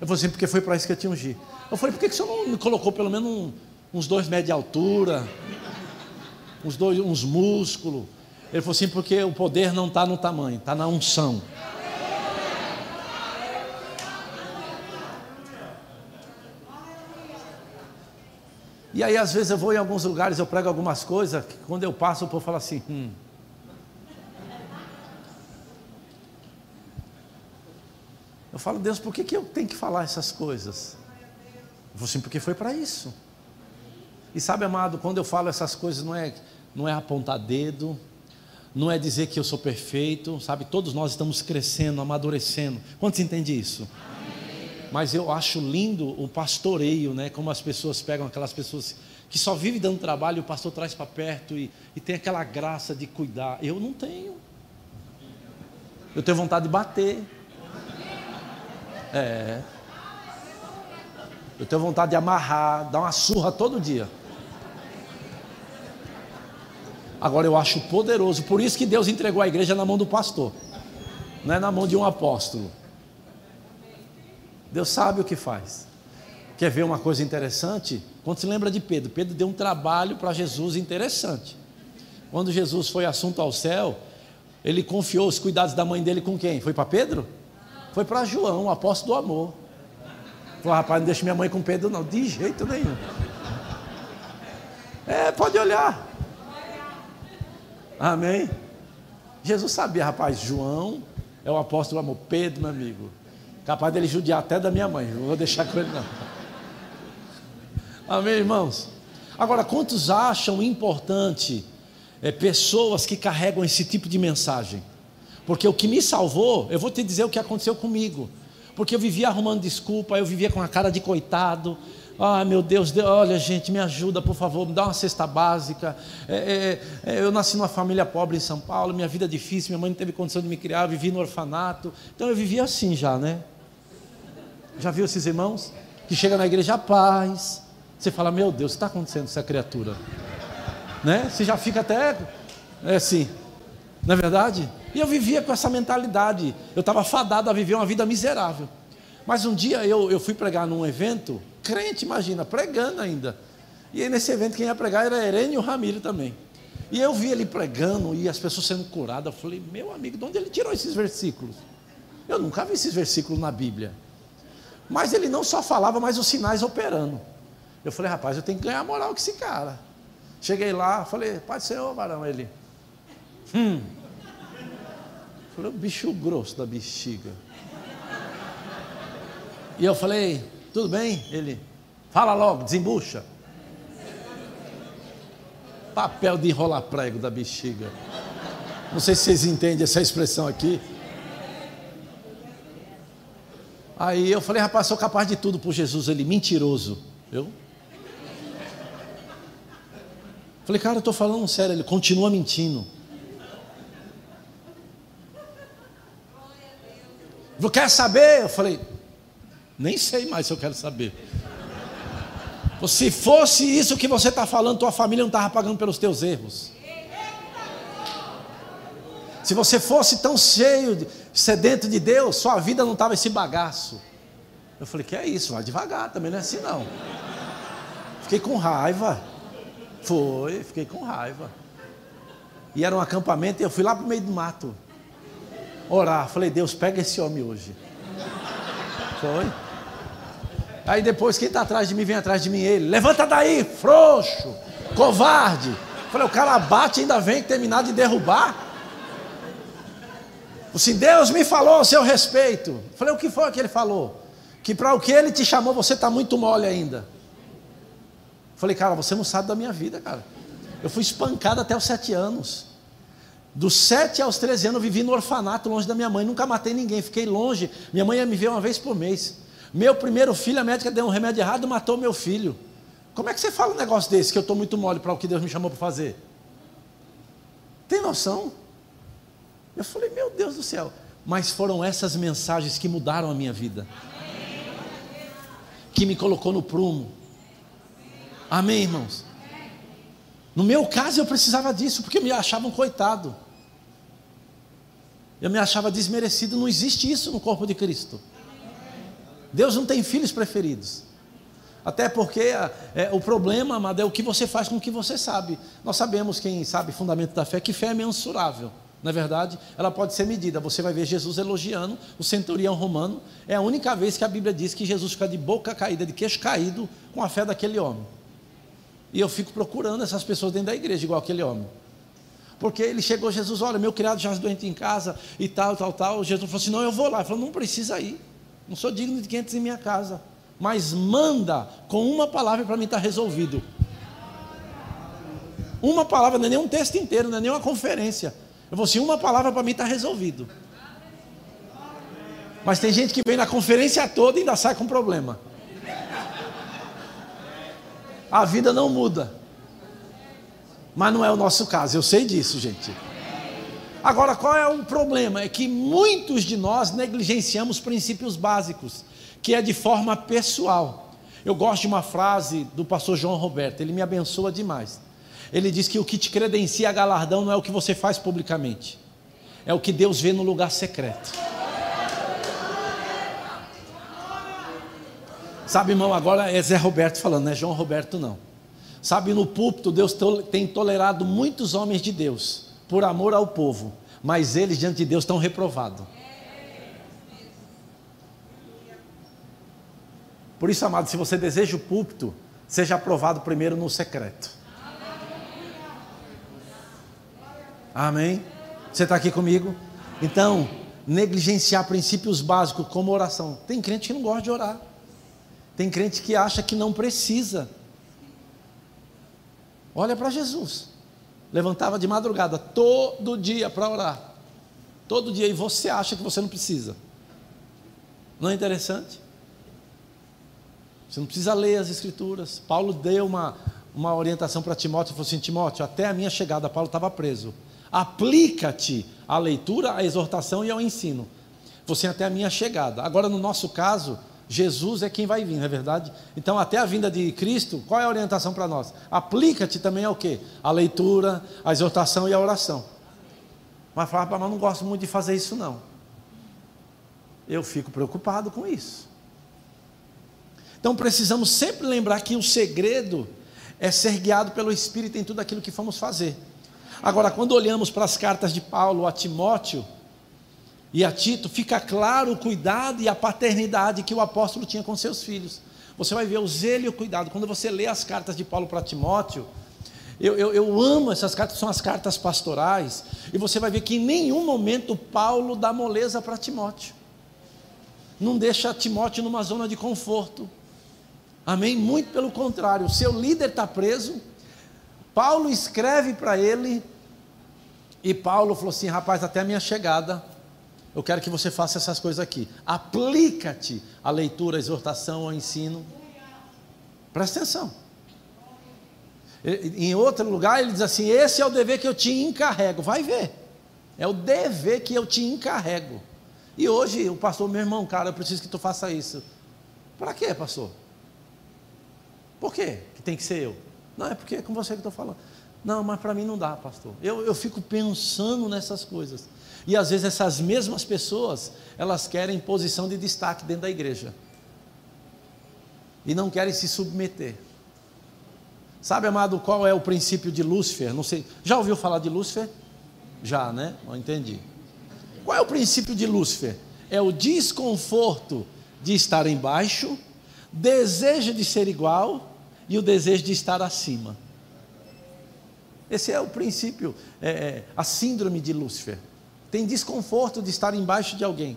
Eu falei assim, porque foi para isso que eu te ungi. Eu falei, por que, que o Senhor não me colocou pelo menos um, uns dois metros de altura? Uns, dois, uns músculos. Ele falou assim: porque o poder não está no tamanho, está na unção. E aí, às vezes, eu vou em alguns lugares, eu prego algumas coisas, que quando eu passo, o povo fala assim: hum. Eu falo, Deus, por que, que eu tenho que falar essas coisas? Eu falo assim, porque foi para isso. E sabe, amado, quando eu falo essas coisas, não é não é apontar dedo, não é dizer que eu sou perfeito, sabe? Todos nós estamos crescendo, amadurecendo. Quantos entendem isso? Mas eu acho lindo o pastoreio, né? Como as pessoas pegam aquelas pessoas que só vivem dando trabalho, o pastor traz para perto e, e tem aquela graça de cuidar. Eu não tenho. Eu tenho vontade de bater. É. Eu tenho vontade de amarrar, dar uma surra todo dia. Agora eu acho poderoso, por isso que Deus entregou a igreja na mão do pastor, não é na mão de um apóstolo. Deus sabe o que faz. Quer ver uma coisa interessante? Quando se lembra de Pedro, Pedro deu um trabalho para Jesus interessante. Quando Jesus foi assunto ao céu, ele confiou os cuidados da mãe dele com quem? Foi para Pedro? Foi para João, o apóstolo do amor. Falou, rapaz, não deixa minha mãe com Pedro, não, de jeito nenhum. É, pode olhar. Amém? Jesus sabia, rapaz, João é o apóstolo amor, Pedro, meu amigo. Capaz dele judiar até da minha mãe, não vou deixar com ele não. Amém, irmãos? Agora, quantos acham importante é, pessoas que carregam esse tipo de mensagem? Porque o que me salvou, eu vou te dizer o que aconteceu comigo. Porque eu vivia arrumando desculpa, eu vivia com a cara de coitado, ah, meu Deus, Deus, olha, gente, me ajuda, por favor, me dá uma cesta básica. É, é, é, eu nasci numa família pobre em São Paulo, minha vida é difícil, minha mãe não teve condição de me criar, vivi no orfanato. Então eu vivia assim já, né? Já viu esses irmãos? Que chega na igreja, paz. Você fala, meu Deus, o que está acontecendo com essa criatura? Né? Você já fica até é assim, não é verdade? E eu vivia com essa mentalidade. Eu estava fadado a viver uma vida miserável. Mas um dia eu, eu fui pregar num evento crente, imagina, pregando ainda. E aí nesse evento quem ia pregar era Herênio Ramiro também. E eu vi ele pregando e as pessoas sendo curadas. Eu falei, meu amigo, de onde ele tirou esses versículos? Eu nunca vi esses versículos na Bíblia. Mas ele não só falava, mas os sinais operando. Eu falei, rapaz, eu tenho que ganhar moral com esse cara. Cheguei lá, falei, Pai do Senhor, varão, ele. Hum. Falei, o bicho grosso da bexiga. E eu falei, tudo bem? Ele, fala logo, desembucha. Papel de enrolar prego da bexiga. Não sei se vocês entendem essa expressão aqui. Aí eu falei, rapaz, sou capaz de tudo por Jesus. Ele, mentiroso. Eu? Falei, cara, eu estou falando sério. Ele continua mentindo. Quer saber? Eu falei, nem sei mais se eu quero saber. Se fosse isso que você está falando, tua família não estava pagando pelos teus erros. Se você fosse tão cheio, de, sedento de Deus, sua vida não estava esse bagaço. Eu falei, que é isso? Vai devagar, também não é assim não. Fiquei com raiva. Foi, fiquei com raiva. E era um acampamento e eu fui lá para o meio do mato. Orar. Falei, Deus, pega esse homem hoje. Foi. Aí depois, quem está atrás de mim, vem atrás de mim ele. Levanta daí, frouxo, covarde. Falei, o cara bate e ainda vem terminar de derrubar. Assim, Deus me falou a seu respeito. Falei, o que foi que ele falou? Que para o que ele te chamou, você está muito mole ainda. Falei, cara, você não sabe da minha vida, cara. Eu fui espancado até os sete anos. Dos sete aos 13 anos eu vivi no orfanato, longe da minha mãe. Nunca matei ninguém, fiquei longe. Minha mãe ia me ver uma vez por mês. Meu primeiro filho, a médica deu um remédio errado, matou meu filho. Como é que você fala um negócio desse, que eu estou muito mole para o que Deus me chamou para fazer? Tem noção? Eu falei, meu Deus do céu. Mas foram essas mensagens que mudaram a minha vida. Que me colocou no prumo. Amém, irmãos? No meu caso, eu precisava disso, porque me achavam coitado. Eu me achava desmerecido. Não existe isso no corpo de Cristo. Deus não tem filhos preferidos. Até porque é, é, o problema, amado, é o que você faz com o que você sabe. Nós sabemos, quem sabe fundamento da fé, que fé é mensurável. Na é verdade, ela pode ser medida. Você vai ver Jesus elogiando o centurião romano. É a única vez que a Bíblia diz que Jesus fica de boca caída, de queixo caído, com a fé daquele homem. E eu fico procurando essas pessoas dentro da igreja, igual aquele homem. Porque ele chegou, Jesus, olha, meu criado já é doente em casa e tal, tal, tal. Jesus falou assim: não, eu vou lá. Ele falou: não precisa ir. Não sou digno de 500 em minha casa. Mas manda com uma palavra para mim estar tá resolvido. Uma palavra, não é nem um texto inteiro, não é nem uma conferência. Eu vou assim, uma palavra para mim está resolvido. Mas tem gente que vem na conferência toda e ainda sai com problema a vida não muda. Mas não é o nosso caso, eu sei disso, gente. Agora, qual é o problema? É que muitos de nós negligenciamos princípios básicos, que é de forma pessoal. Eu gosto de uma frase do pastor João Roberto, ele me abençoa demais. Ele diz que o que te credencia a galardão não é o que você faz publicamente, é o que Deus vê no lugar secreto. Sabe, irmão, agora é Zé Roberto falando, não é João Roberto não. Sabe, no púlpito Deus tem tolerado muitos homens de Deus por amor ao povo, mas eles diante de Deus estão reprovados. Por isso, amado, se você deseja o púlpito, seja aprovado primeiro no secreto. Amém? Você está aqui comigo? Então, negligenciar princípios básicos como oração. Tem crente que não gosta de orar. Tem crente que acha que não precisa. Olha para Jesus. Levantava de madrugada todo dia para orar. Todo dia. E você acha que você não precisa. Não é interessante? Você não precisa ler as escrituras. Paulo deu uma, uma orientação para Timóteo falou assim: Timóteo, até a minha chegada, Paulo estava preso. Aplica-te à leitura, à exortação e ao ensino. Você até a minha chegada. Agora, no nosso caso, Jesus é quem vai vir, não é verdade? Então, até a vinda de Cristo, qual é a orientação para nós? Aplica-te também ao quê? A leitura, a exortação e a oração. Mas fala, mas não gosto muito de fazer isso não. Eu fico preocupado com isso. Então precisamos sempre lembrar que o segredo é ser guiado pelo Espírito em tudo aquilo que vamos fazer. Agora, quando olhamos para as cartas de Paulo a Timóteo, e a Tito, fica claro o cuidado e a paternidade que o apóstolo tinha com seus filhos. Você vai ver o zelo e o cuidado. Quando você lê as cartas de Paulo para Timóteo, eu, eu, eu, amo essas cartas, são as cartas pastorais, e você vai ver que em nenhum momento Paulo dá moleza para Timóteo. Não deixa Timóteo numa zona de conforto. Amém? Muito pelo contrário, seu líder está preso. Paulo escreve para ele, e Paulo falou assim: rapaz, até a minha chegada, eu quero que você faça essas coisas aqui. Aplica-te à leitura, à exortação, ao ensino. Presta atenção. Em outro lugar, ele diz assim: Esse é o dever que eu te encarrego. Vai ver. É o dever que eu te encarrego. E hoje, o pastor, meu irmão, cara, eu preciso que tu faça isso. Para quê, pastor? Por quê que tem que ser eu? Não, é porque é com você que estou falando. Não, mas para mim não dá, pastor. Eu, eu fico pensando nessas coisas. E às vezes essas mesmas pessoas, elas querem posição de destaque dentro da igreja. E não querem se submeter. Sabe, amado, qual é o princípio de Lúcifer? Não sei. Já ouviu falar de Lúcifer? Já, né? Não entendi. Qual é o princípio de Lúcifer? É o desconforto de estar embaixo, desejo de ser igual e o desejo de estar acima. Esse é o princípio, é, é, a síndrome de Lúcifer. Tem desconforto de estar embaixo de alguém.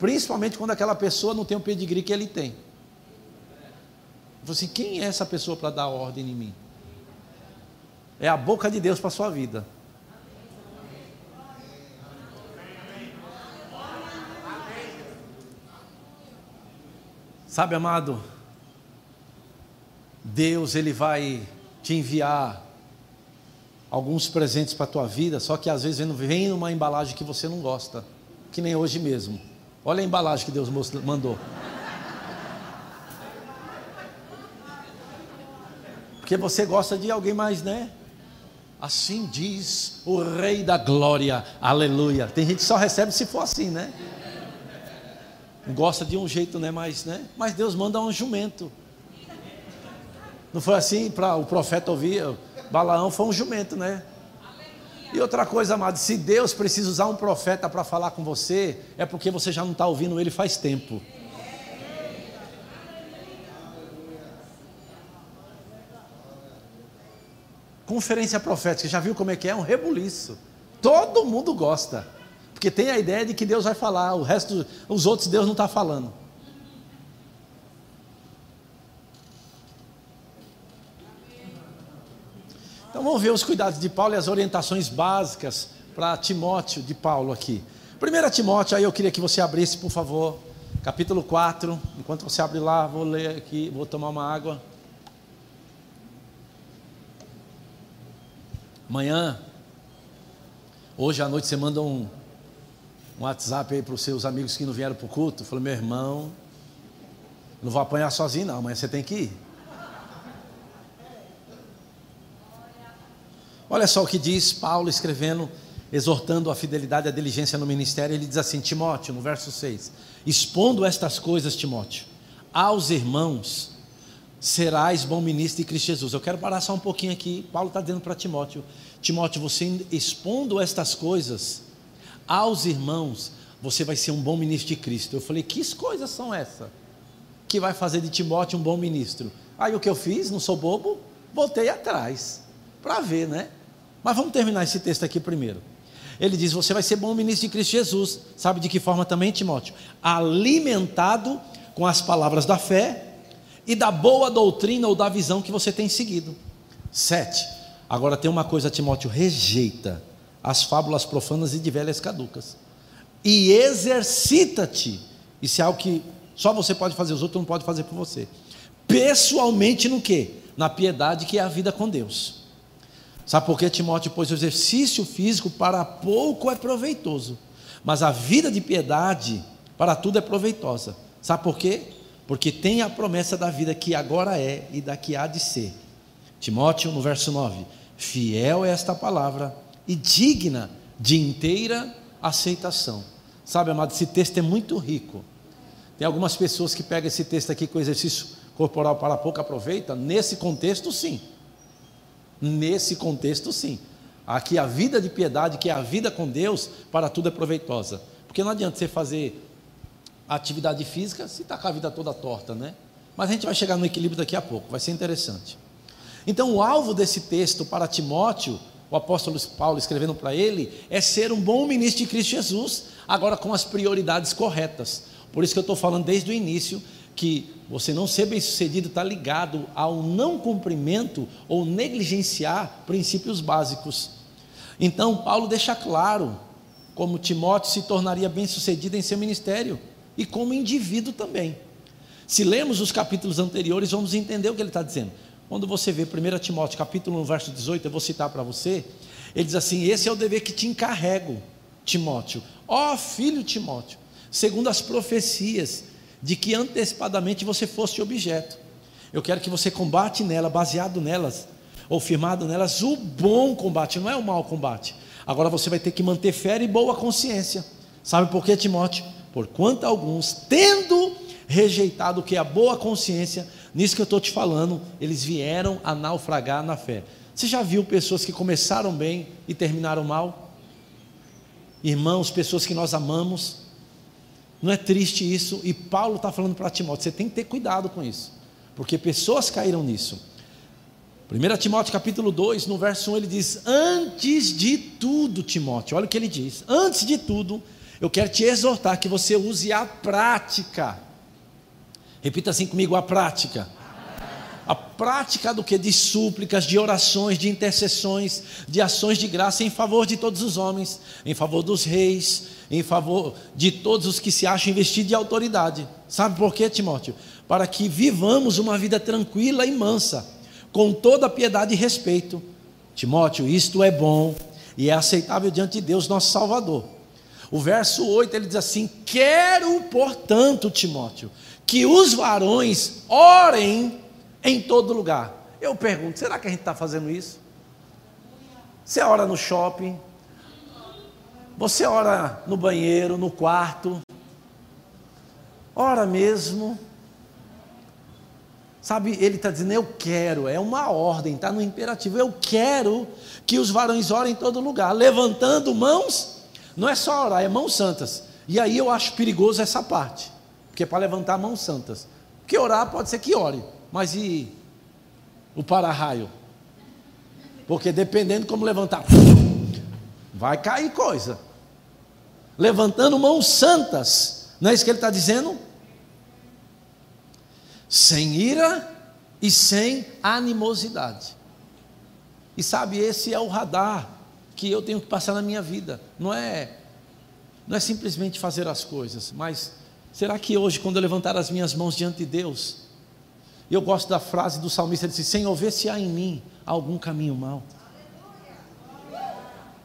Principalmente quando aquela pessoa não tem o pedigree que ele tem. Você, assim, quem é essa pessoa para dar ordem em mim? É a boca de Deus para a sua vida. Sabe, amado, Deus ele vai te enviar alguns presentes para a tua vida, só que às vezes vem numa embalagem que você não gosta, que nem hoje mesmo. Olha a embalagem que Deus mandou. Porque você gosta de alguém mais, né? Assim diz o Rei da Glória, aleluia. Tem gente que só recebe se for assim, né? Gosta de um jeito, né? Mas, né? Mas Deus manda um jumento. Não foi assim para o profeta ouvir? Balaão foi um jumento, né? E outra coisa, amado, se Deus precisa usar um profeta para falar com você, é porque você já não está ouvindo ele faz tempo. Conferência profética, já viu como é que é? É um rebuliço. Todo mundo gosta. Porque tem a ideia de que Deus vai falar, o resto, os outros Deus não está falando. Então vamos ver os cuidados de Paulo e as orientações básicas para Timóteo de Paulo aqui. 1 Timóteo, aí eu queria que você abrisse, por favor, capítulo 4. Enquanto você abre lá, vou ler aqui, vou tomar uma água. Amanhã, hoje à noite, você manda um, um WhatsApp aí para os seus amigos que não vieram para o culto. Falei, meu irmão, não vou apanhar sozinho, não, amanhã você tem que ir. Olha só o que diz Paulo escrevendo, exortando a fidelidade e a diligência no ministério. Ele diz assim: Timóteo, no verso 6: Expondo estas coisas, Timóteo, aos irmãos, serás bom ministro de Cristo Jesus. Eu quero parar só um pouquinho aqui. Paulo está dizendo para Timóteo: Timóteo, você expondo estas coisas aos irmãos, você vai ser um bom ministro de Cristo. Eu falei: Que coisas são essas? Que vai fazer de Timóteo um bom ministro? Aí o que eu fiz? Não sou bobo, voltei atrás para ver, né? Mas vamos terminar esse texto aqui primeiro. Ele diz: Você vai ser bom ministro de Cristo Jesus. Sabe de que forma também, Timóteo? Alimentado com as palavras da fé e da boa doutrina ou da visão que você tem seguido. Sete. Agora tem uma coisa, Timóteo: rejeita as fábulas profanas e de velhas caducas. E exercita-te. Isso é algo que só você pode fazer, os outros não podem fazer por você. Pessoalmente no que? Na piedade que é a vida com Deus. Sabe por que Timóteo? Pois o exercício físico para pouco é proveitoso, mas a vida de piedade para tudo é proveitosa. Sabe por quê? Porque tem a promessa da vida que agora é e da que há de ser. Timóteo, no verso 9: Fiel é esta palavra e digna de inteira aceitação. Sabe, amado, esse texto é muito rico. Tem algumas pessoas que pegam esse texto aqui com exercício corporal para pouco aproveita, nesse contexto, sim. Nesse contexto, sim. Aqui a vida de piedade, que é a vida com Deus, para tudo é proveitosa. Porque não adianta você fazer atividade física se está com a vida toda torta, né? Mas a gente vai chegar no equilíbrio daqui a pouco, vai ser interessante. Então, o alvo desse texto para Timóteo, o apóstolo Paulo escrevendo para ele, é ser um bom ministro de Cristo Jesus, agora com as prioridades corretas. Por isso que eu estou falando desde o início que você não ser bem sucedido está ligado ao não cumprimento ou negligenciar princípios básicos. Então, Paulo deixa claro como Timóteo se tornaria bem sucedido em seu ministério e como indivíduo também. Se lemos os capítulos anteriores, vamos entender o que ele está dizendo. Quando você vê 1 Timóteo, capítulo 1, verso 18, eu vou citar para você, ele diz assim: Esse é o dever que te encarrego, Timóteo, ó filho Timóteo, segundo as profecias de que antecipadamente você fosse objeto. Eu quero que você combate nela, baseado nelas, ou firmado nelas, o bom combate, não é o mau combate. Agora você vai ter que manter fé e boa consciência. Sabe por quê, Timóteo? Porquanto alguns, tendo rejeitado o que é a boa consciência, nisso que eu estou te falando, eles vieram a naufragar na fé. Você já viu pessoas que começaram bem e terminaram mal? Irmãos, pessoas que nós amamos. Não é triste isso? E Paulo está falando para Timóteo: você tem que ter cuidado com isso, porque pessoas caíram nisso. 1 Timóteo capítulo 2, no verso 1, ele diz: Antes de tudo, Timóteo, olha o que ele diz: Antes de tudo, eu quero te exortar que você use a prática. Repita assim comigo: a prática. A prática do que? De súplicas, de orações, de intercessões, de ações de graça em favor de todos os homens, em favor dos reis, em favor de todos os que se acham investidos de autoridade. Sabe por quê, Timóteo? Para que vivamos uma vida tranquila e mansa com toda piedade e respeito. Timóteo, isto é bom e é aceitável diante de Deus, nosso Salvador. O verso 8 ele diz assim: Quero, portanto, Timóteo, que os varões orem em todo lugar. Eu pergunto: será que a gente está fazendo isso? Você ora no shopping, você ora no banheiro, no quarto, ora mesmo. Sabe, ele está dizendo, eu quero, é uma ordem, está no imperativo, eu quero que os varões orem em todo lugar, levantando mãos, não é só orar, é mãos santas. E aí eu acho perigoso essa parte, porque é para levantar mãos santas. Porque orar pode ser que ore, mas e o para-raio? Porque dependendo como levantar, vai cair coisa. Levantando mãos santas, não é isso que ele está dizendo? sem ira e sem animosidade. E sabe, esse é o radar que eu tenho que passar na minha vida. Não é não é simplesmente fazer as coisas, mas será que hoje quando eu levantar as minhas mãos diante de Deus, eu gosto da frase do salmista, ele disse: "Senhor, vê se há em mim algum caminho mau".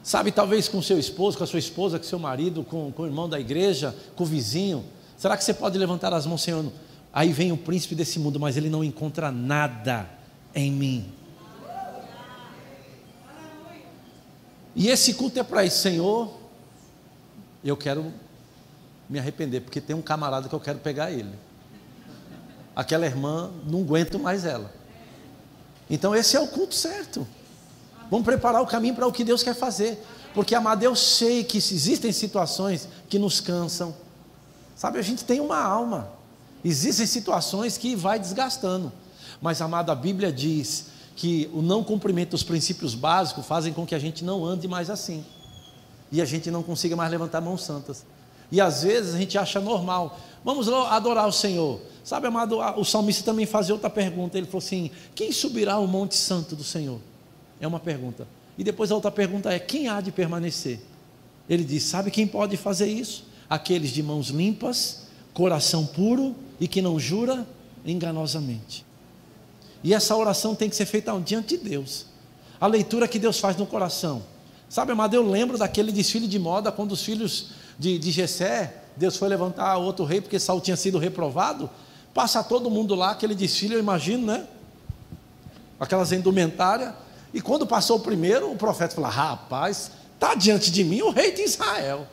Sabe, talvez com seu esposo, com a sua esposa, com seu marido, com, com o irmão da igreja, com o vizinho. Será que você pode levantar as mãos, Senhor? Aí vem o príncipe desse mundo, mas ele não encontra nada em mim. E esse culto é para isso, Senhor. Eu quero me arrepender, porque tem um camarada que eu quero pegar ele. Aquela irmã, não aguento mais ela. Então esse é o culto certo. Vamos preparar o caminho para o que Deus quer fazer. Porque, amado, eu sei que existem situações que nos cansam. Sabe, a gente tem uma alma. Existem situações que vai desgastando, mas amado, a Bíblia diz que o não cumprimento dos princípios básicos fazem com que a gente não ande mais assim. E a gente não consiga mais levantar mãos santas. E às vezes a gente acha normal. Vamos adorar o Senhor. Sabe, amado, o salmista também fazia outra pergunta. Ele falou assim: Quem subirá ao monte santo do Senhor? É uma pergunta. E depois a outra pergunta é: Quem há de permanecer? Ele diz: Sabe quem pode fazer isso? Aqueles de mãos limpas, coração puro e que não jura enganosamente. E essa oração tem que ser feita diante de Deus. A leitura que Deus faz no coração. Sabe, amado, eu lembro daquele desfile de moda quando os filhos de, de Deus foi levantar outro rei porque Saul tinha sido reprovado. Passa todo mundo lá, aquele desfile, eu imagino, né? Aquelas indumentárias. E quando passou o primeiro, o profeta falou: Rapaz, está diante de mim o rei de Israel.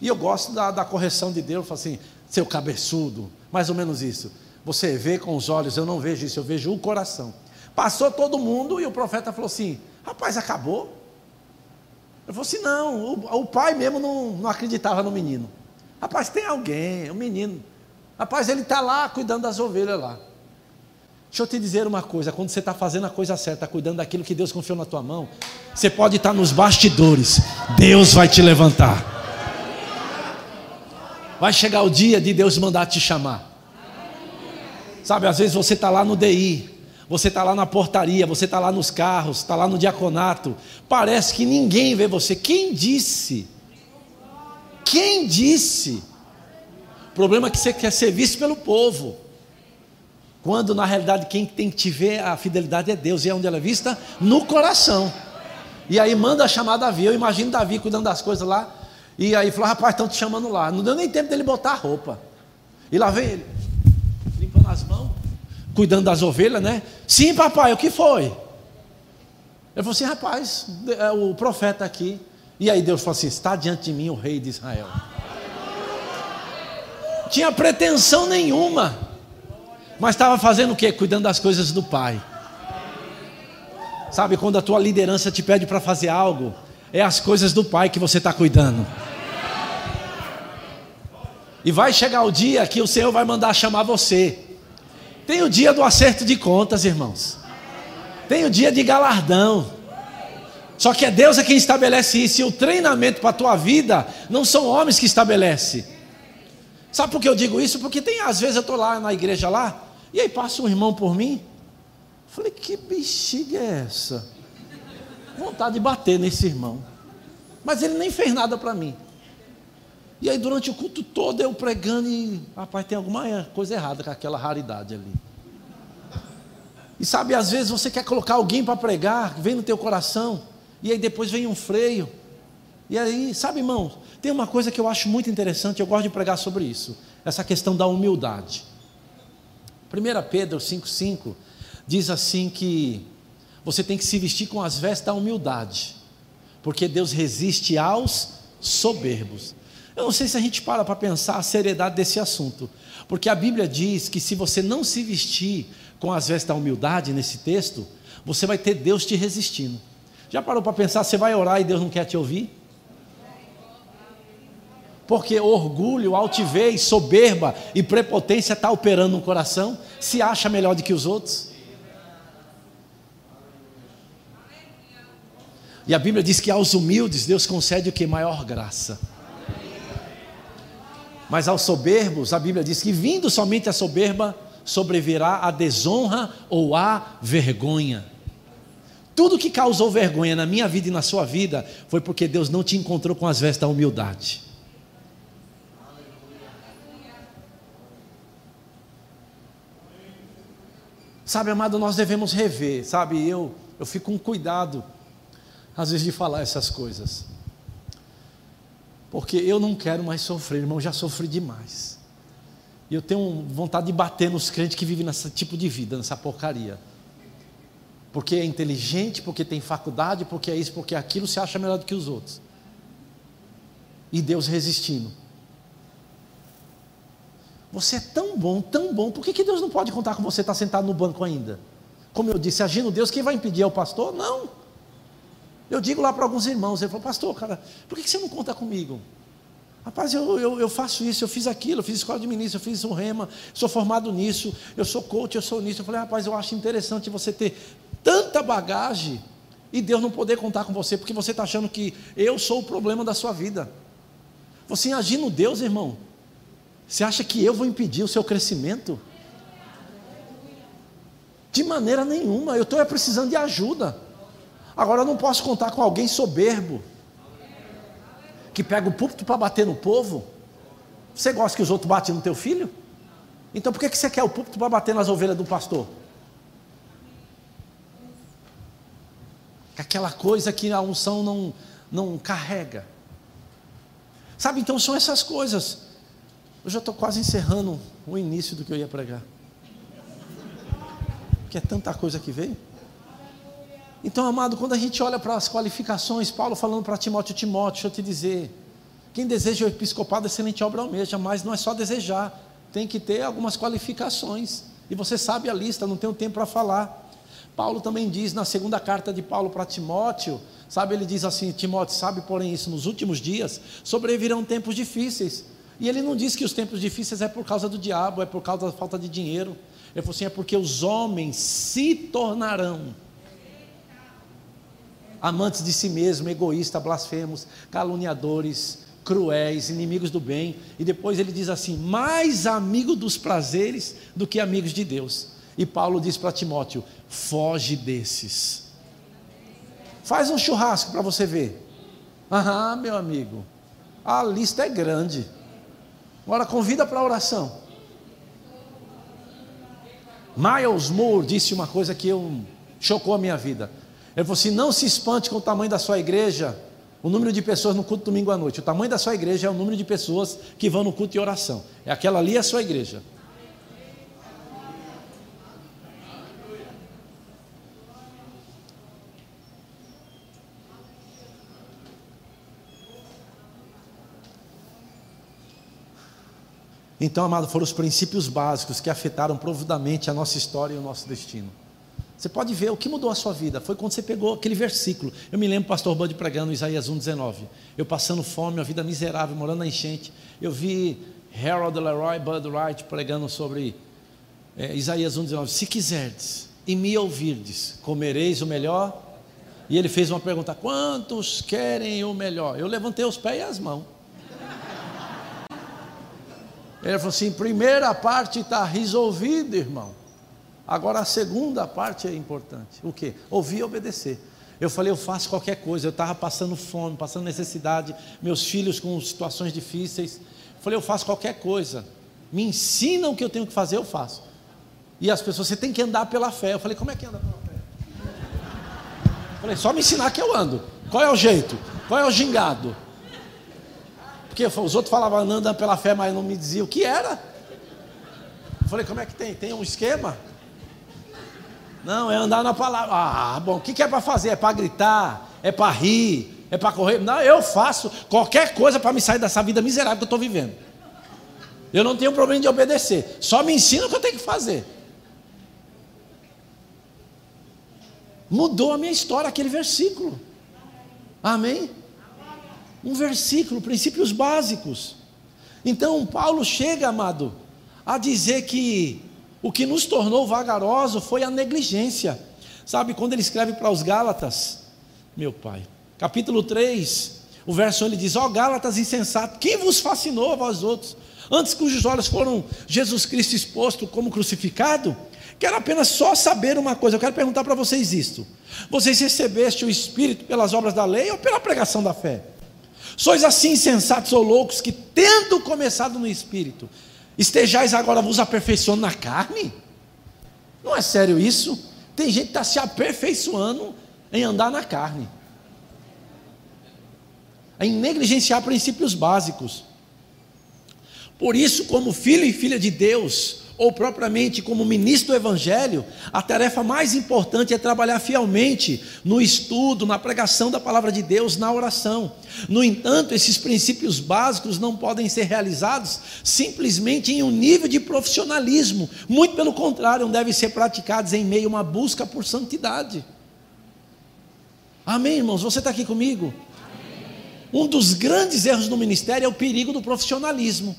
E eu gosto da, da correção de Deus, falo assim: seu cabeçudo, mais ou menos isso. Você vê com os olhos, eu não vejo isso, eu vejo o coração. Passou todo mundo e o profeta falou assim: Rapaz, acabou? Eu falei assim: Não, o, o pai mesmo não, não acreditava no menino. Rapaz, tem alguém, o um menino. Rapaz, ele está lá cuidando das ovelhas lá. Deixa eu te dizer uma coisa: quando você está fazendo a coisa certa, cuidando daquilo que Deus confiou na tua mão, você pode estar nos bastidores, Deus vai te levantar. Vai chegar o dia de Deus mandar te chamar. Sabe, às vezes você está lá no DI, você está lá na portaria, você está lá nos carros, está lá no diaconato. Parece que ninguém vê você. Quem disse? Quem disse? O problema é que você quer ser visto pelo povo. Quando na realidade quem tem que te ver a fidelidade é Deus. E é onde ela é vista? No coração. E aí manda chamar Davi. Eu imagino Davi cuidando das coisas lá. E aí falou, rapaz, estão te chamando lá. Não deu nem tempo dele botar a roupa. E lá vem ele, limpando as mãos, cuidando das ovelhas, né? Sim, papai, o que foi? Ele falou assim, rapaz, é o profeta aqui. E aí Deus falou assim: está diante de mim o rei de Israel. Tinha pretensão nenhuma. Mas estava fazendo o quê? Cuidando das coisas do Pai. Sabe, quando a tua liderança te pede para fazer algo, é as coisas do Pai que você está cuidando. E vai chegar o dia que o Senhor vai mandar chamar você. Tem o dia do acerto de contas, irmãos. Tem o dia de galardão. Só que é Deus é quem estabelece isso. E o treinamento para a tua vida não são homens que estabelecem. Sabe por que eu digo isso? Porque tem, às vezes eu estou lá na igreja lá, e aí passa um irmão por mim. Falei, que bexiga é essa? Vontade de bater nesse irmão. Mas ele nem fez nada para mim. E aí, durante o culto todo, eu pregando e, rapaz, tem alguma coisa errada com aquela raridade ali. E sabe, às vezes você quer colocar alguém para pregar, vem no teu coração, e aí depois vem um freio. E aí, sabe, irmão, tem uma coisa que eu acho muito interessante, eu gosto de pregar sobre isso, essa questão da humildade. 1 Pedro 5,5 diz assim que você tem que se vestir com as vestes da humildade, porque Deus resiste aos soberbos. Eu não sei se a gente para para pensar a seriedade desse assunto, porque a Bíblia diz que se você não se vestir com as vestes da humildade nesse texto, você vai ter Deus te resistindo. Já parou para pensar, você vai orar e Deus não quer te ouvir? Porque orgulho, altivez, soberba e prepotência está operando no coração, se acha melhor do que os outros. E a Bíblia diz que aos humildes Deus concede o que? Maior graça. Mas aos soberbos, a Bíblia diz que vindo somente a soberba, sobrevirá a desonra ou a vergonha. Tudo que causou vergonha na minha vida e na sua vida foi porque Deus não te encontrou com as vestes da humildade. Sabe, amado, nós devemos rever, sabe? Eu, eu fico com cuidado, às vezes, de falar essas coisas. Porque eu não quero mais sofrer, irmão, já sofri demais. E eu tenho vontade de bater nos crentes que vivem nesse tipo de vida, nessa porcaria. Porque é inteligente, porque tem faculdade, porque é isso, porque é aquilo, se acha melhor do que os outros. E Deus resistindo. Você é tão bom, tão bom, por que, que Deus não pode contar com você estar sentado no banco ainda? Como eu disse, agindo Deus, quem vai impedir é o pastor? Não. Eu digo lá para alguns irmãos, ele falou, pastor, cara, por que você não conta comigo? Rapaz, eu, eu, eu, faço isso, eu fiz aquilo, eu fiz escola de ministro, eu fiz um rema, sou formado nisso, eu sou coach, eu sou nisso. Eu falei, rapaz, eu acho interessante você ter tanta bagagem e Deus não poder contar com você, porque você está achando que eu sou o problema da sua vida. Você agindo Deus, irmão, você acha que eu vou impedir o seu crescimento? De maneira nenhuma, eu estou precisando de ajuda. Agora eu não posso contar com alguém soberbo que pega o púlpito para bater no povo. Você gosta que os outros batem no teu filho? Então por que, que você quer o púlpito para bater nas ovelhas do pastor? Aquela coisa que a unção não, não carrega. Sabe, então são essas coisas. Eu já estou quase encerrando o início do que eu ia pregar. Porque é tanta coisa que veio. Então, amado, quando a gente olha para as qualificações, Paulo falando para Timóteo, Timóteo, deixa eu te dizer, quem deseja o episcopado, excelente obra almeja, mas não é só desejar, tem que ter algumas qualificações, e você sabe a lista, não tenho tempo para falar. Paulo também diz na segunda carta de Paulo para Timóteo, sabe, ele diz assim: Timóteo, sabe, porém, isso nos últimos dias sobrevirão tempos difíceis. E ele não diz que os tempos difíceis é por causa do diabo, é por causa da falta de dinheiro. Ele falou assim: é porque os homens se tornarão amantes de si mesmo, egoístas, blasfemos, caluniadores, cruéis, inimigos do bem. E depois ele diz assim: mais amigo dos prazeres do que amigos de Deus. E Paulo diz para Timóteo: foge desses. Faz um churrasco para você ver. Aham, meu amigo, a lista é grande. Agora convida para a oração. Miles Moore disse uma coisa que eu, chocou a minha vida. Ele falou assim: não se espante com o tamanho da sua igreja, o número de pessoas no culto domingo à noite. O tamanho da sua igreja é o número de pessoas que vão no culto de oração. É aquela ali é a sua igreja. Então, amado, foram os princípios básicos que afetaram profundamente a nossa história e o nosso destino. Você pode ver o que mudou a sua vida. Foi quando você pegou aquele versículo. Eu me lembro, pastor Bud pregando Isaías 1,19. Eu passando fome, uma vida miserável, morando na enchente. Eu vi Harold Leroy Bud Wright pregando sobre é, Isaías 1,19. Se quiserdes e me ouvirdes, comereis o melhor. E ele fez uma pergunta: quantos querem o melhor? Eu levantei os pés e as mãos. Ele falou assim: primeira parte está resolvida, irmão. Agora a segunda parte é importante. O que? Ouvir e obedecer. Eu falei, eu faço qualquer coisa. Eu estava passando fome, passando necessidade, meus filhos com situações difíceis. Eu falei, eu faço qualquer coisa. Me ensina o que eu tenho que fazer, eu faço. E as pessoas, você tem que andar pela fé. Eu falei, como é que anda pela fé? Eu falei, só me ensinar que eu ando. Qual é o jeito? Qual é o gingado? Porque os outros falavam andando pela fé, mas não me diziam o que era. Eu falei, como é que tem? Tem um esquema? Não, é andar na palavra. Ah, bom, o que, é para fazer? É para gritar? É para rir? É para correr? Não, eu faço qualquer coisa para me sair dessa vida miserável que eu estou vivendo. Eu não tenho problema de obedecer. Só me ensina o que eu tenho que fazer. Mudou a minha história aquele versículo. Amém? Um versículo, princípios básicos. Então, Paulo chega, amado, a dizer que o que nos tornou vagaroso foi a negligência. Sabe, quando ele escreve para os Gálatas, meu pai, capítulo 3, o verso ele diz: Ó oh, Gálatas insensato, quem vos fascinou a vós outros? Antes cujos olhos foram Jesus Cristo exposto como crucificado? Quero apenas só saber uma coisa, eu quero perguntar para vocês isto: vocês recebeste o Espírito pelas obras da lei ou pela pregação da fé? Sois assim insensatos ou loucos que, tendo começado no Espírito, Estejais agora vos aperfeiçoando na carne? Não é sério isso? Tem gente que está se aperfeiçoando em andar na carne, em negligenciar princípios básicos. Por isso, como filho e filha de Deus, ou propriamente como ministro do Evangelho, a tarefa mais importante é trabalhar fielmente no estudo, na pregação da palavra de Deus, na oração. No entanto, esses princípios básicos não podem ser realizados simplesmente em um nível de profissionalismo, muito pelo contrário, devem ser praticados em meio a uma busca por santidade. Amém, irmãos? Você está aqui comigo? Um dos grandes erros no ministério é o perigo do profissionalismo.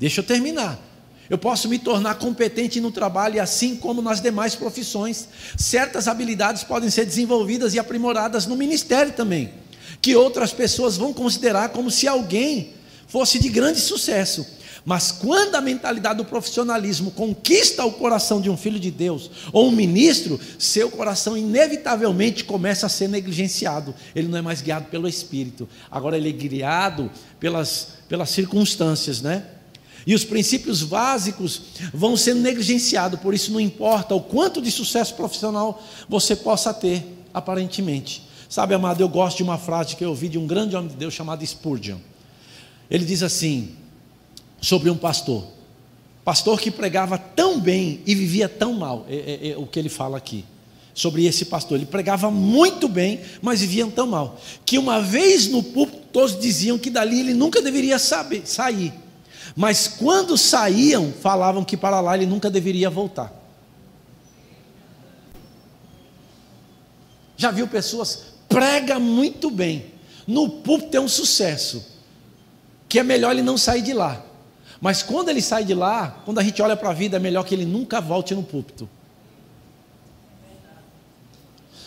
Deixa eu terminar. Eu posso me tornar competente no trabalho, assim como nas demais profissões. Certas habilidades podem ser desenvolvidas e aprimoradas no ministério também, que outras pessoas vão considerar como se alguém fosse de grande sucesso. Mas quando a mentalidade do profissionalismo conquista o coração de um filho de Deus ou um ministro, seu coração inevitavelmente começa a ser negligenciado. Ele não é mais guiado pelo Espírito, agora ele é guiado pelas, pelas circunstâncias, né? E os princípios básicos vão sendo negligenciados, por isso não importa o quanto de sucesso profissional você possa ter, aparentemente. Sabe, amado, eu gosto de uma frase que eu ouvi de um grande homem de Deus chamado Spurgeon. Ele diz assim, sobre um pastor, pastor que pregava tão bem e vivia tão mal, é, é, é o que ele fala aqui sobre esse pastor. Ele pregava muito bem, mas vivia tão mal, que uma vez no púlpito todos diziam que dali ele nunca deveria saber, sair. Mas quando saíam, falavam que para lá ele nunca deveria voltar. Já viu pessoas prega muito bem, no púlpito tem um sucesso, que é melhor ele não sair de lá. Mas quando ele sai de lá, quando a gente olha para a vida, é melhor que ele nunca volte no púlpito.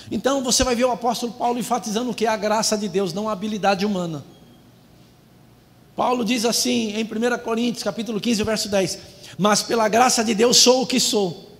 Então você vai ver o apóstolo Paulo enfatizando que é a graça de Deus, não a habilidade humana. Paulo diz assim em 1 Coríntios, capítulo 15, verso 10: Mas pela graça de Deus sou o que sou.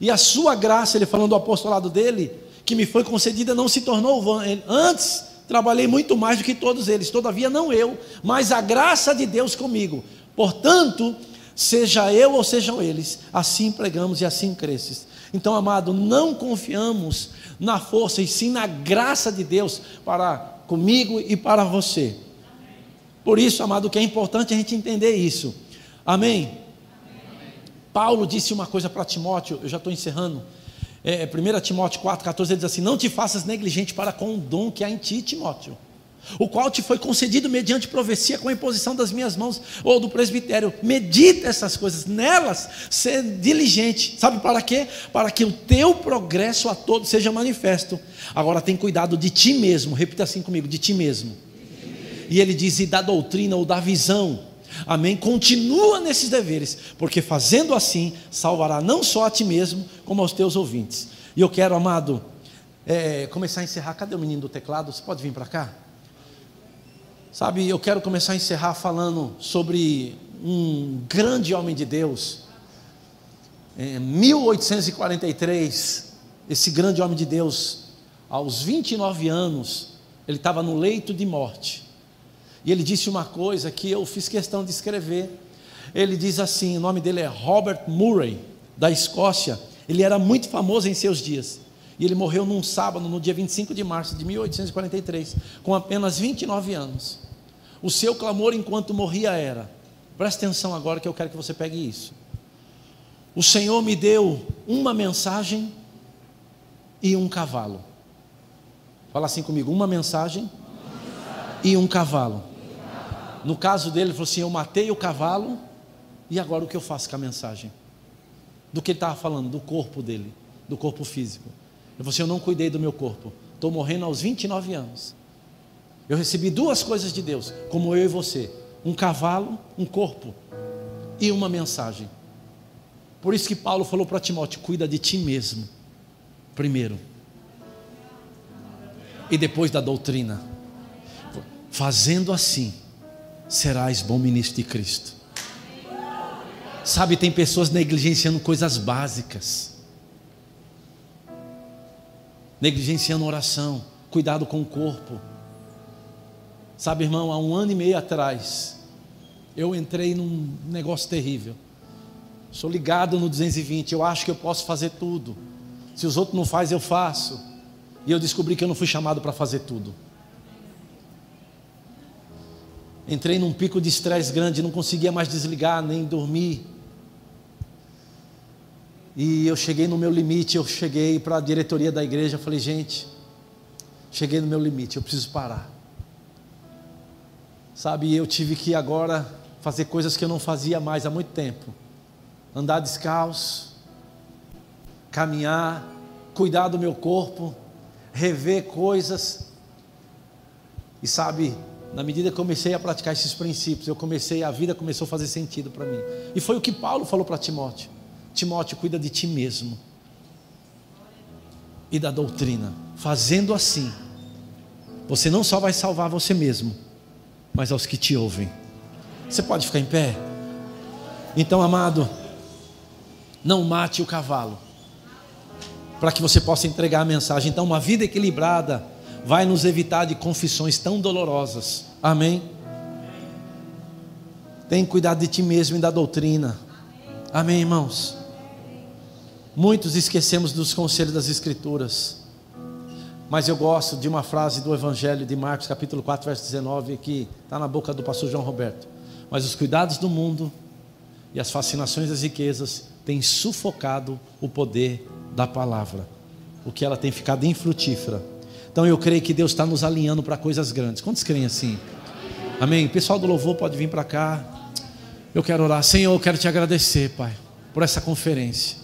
E a sua graça, ele falando do apostolado dele, que me foi concedida, não se tornou vã. Antes trabalhei muito mais do que todos eles, todavia não eu, mas a graça de Deus comigo. Portanto, seja eu ou sejam eles, assim pregamos e assim cresces. Então, amado, não confiamos na força e sim na graça de Deus para comigo e para você. Por isso, amado, que é importante a gente entender isso. Amém? Amém. Paulo disse uma coisa para Timóteo, eu já estou encerrando. É, 1 Timóteo 4,14 ele diz assim: Não te faças negligente para com o dom que há em ti, Timóteo. o qual te foi concedido mediante profecia com a imposição das minhas mãos ou do presbitério. Medita essas coisas, nelas ser diligente. Sabe para quê? Para que o teu progresso a todos seja manifesto. Agora tem cuidado de ti mesmo. Repita assim comigo, de ti mesmo. E ele diz: e da doutrina ou da visão. Amém? Continua nesses deveres, porque fazendo assim, salvará não só a ti mesmo, como aos teus ouvintes. E eu quero, amado, é, começar a encerrar. Cadê o menino do teclado? Você pode vir para cá? Sabe, eu quero começar a encerrar falando sobre um grande homem de Deus. Em 1843, esse grande homem de Deus, aos 29 anos, ele estava no leito de morte. E ele disse uma coisa que eu fiz questão de escrever. Ele diz assim: o nome dele é Robert Murray, da Escócia. Ele era muito famoso em seus dias. E ele morreu num sábado, no dia 25 de março de 1843, com apenas 29 anos. O seu clamor enquanto morria era: presta atenção agora que eu quero que você pegue isso. O Senhor me deu uma mensagem e um cavalo. Fala assim comigo: uma mensagem. E um cavalo. No caso dele, ele falou assim: Eu matei o cavalo, e agora o que eu faço com a mensagem? Do que ele estava falando? Do corpo dele, do corpo físico. Ele falou assim: Eu não cuidei do meu corpo, estou morrendo aos 29 anos. Eu recebi duas coisas de Deus, como eu e você: um cavalo, um corpo e uma mensagem. Por isso que Paulo falou para Timóteo: cuida de ti mesmo, primeiro, e depois da doutrina. Fazendo assim, serás bom ministro de Cristo. Sabe, tem pessoas negligenciando coisas básicas, negligenciando oração, cuidado com o corpo Sabe, irmão, há um ano e meio atrás, eu entrei num negócio terrível. Sou ligado no 220, eu acho que eu posso fazer tudo. Se os outros não fazem, eu faço. E eu descobri que eu não fui chamado para fazer tudo. Entrei num pico de estresse grande, não conseguia mais desligar nem dormir. E eu cheguei no meu limite, eu cheguei para a diretoria da igreja, falei, gente, cheguei no meu limite, eu preciso parar. Sabe, eu tive que agora fazer coisas que eu não fazia mais há muito tempo. Andar descalço, caminhar, cuidar do meu corpo, rever coisas. E sabe, na medida que comecei a praticar esses princípios, eu comecei, a vida começou a fazer sentido para mim. E foi o que Paulo falou para Timóteo: Timóteo, cuida de ti mesmo e da doutrina. Fazendo assim, você não só vai salvar você mesmo, mas aos que te ouvem. Você pode ficar em pé? Então, amado, não mate o cavalo, para que você possa entregar a mensagem. Então, uma vida equilibrada vai nos evitar de confissões tão dolorosas. Amém? Tem cuidado de ti mesmo e da doutrina. Amém, irmãos? Muitos esquecemos dos conselhos das Escrituras. Mas eu gosto de uma frase do Evangelho de Marcos, capítulo 4, verso 19, que está na boca do pastor João Roberto. Mas os cuidados do mundo e as fascinações das riquezas têm sufocado o poder da palavra, o que ela tem ficado infrutífera. Então eu creio que Deus está nos alinhando para coisas grandes. Quantos creem assim? Amém? O pessoal do louvor pode vir para cá. Eu quero orar. Senhor, eu quero te agradecer, Pai, por essa conferência.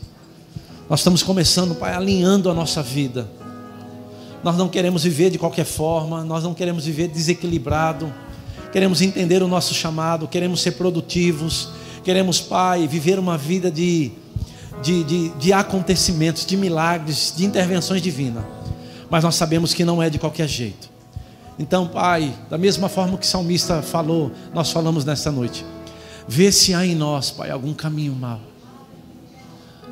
Nós estamos começando, Pai, alinhando a nossa vida nós não queremos viver de qualquer forma, nós não queremos viver desequilibrado. Queremos entender o nosso chamado, queremos ser produtivos, queremos, Pai, viver uma vida de, de, de, de acontecimentos, de milagres, de intervenções divinas. Mas nós sabemos que não é de qualquer jeito. Então, Pai, da mesma forma que o salmista falou, nós falamos nessa noite. Vê se há em nós, Pai, algum caminho mau.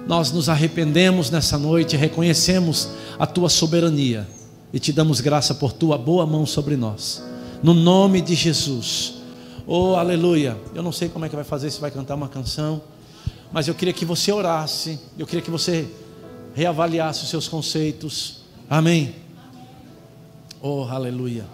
Nós nos arrependemos nessa noite, reconhecemos a tua soberania e te damos graça por tua boa mão sobre nós. No nome de Jesus. Oh, aleluia. Eu não sei como é que vai fazer, se vai cantar uma canção, mas eu queria que você orasse, eu queria que você reavaliasse os seus conceitos. Amém. Oh, aleluia.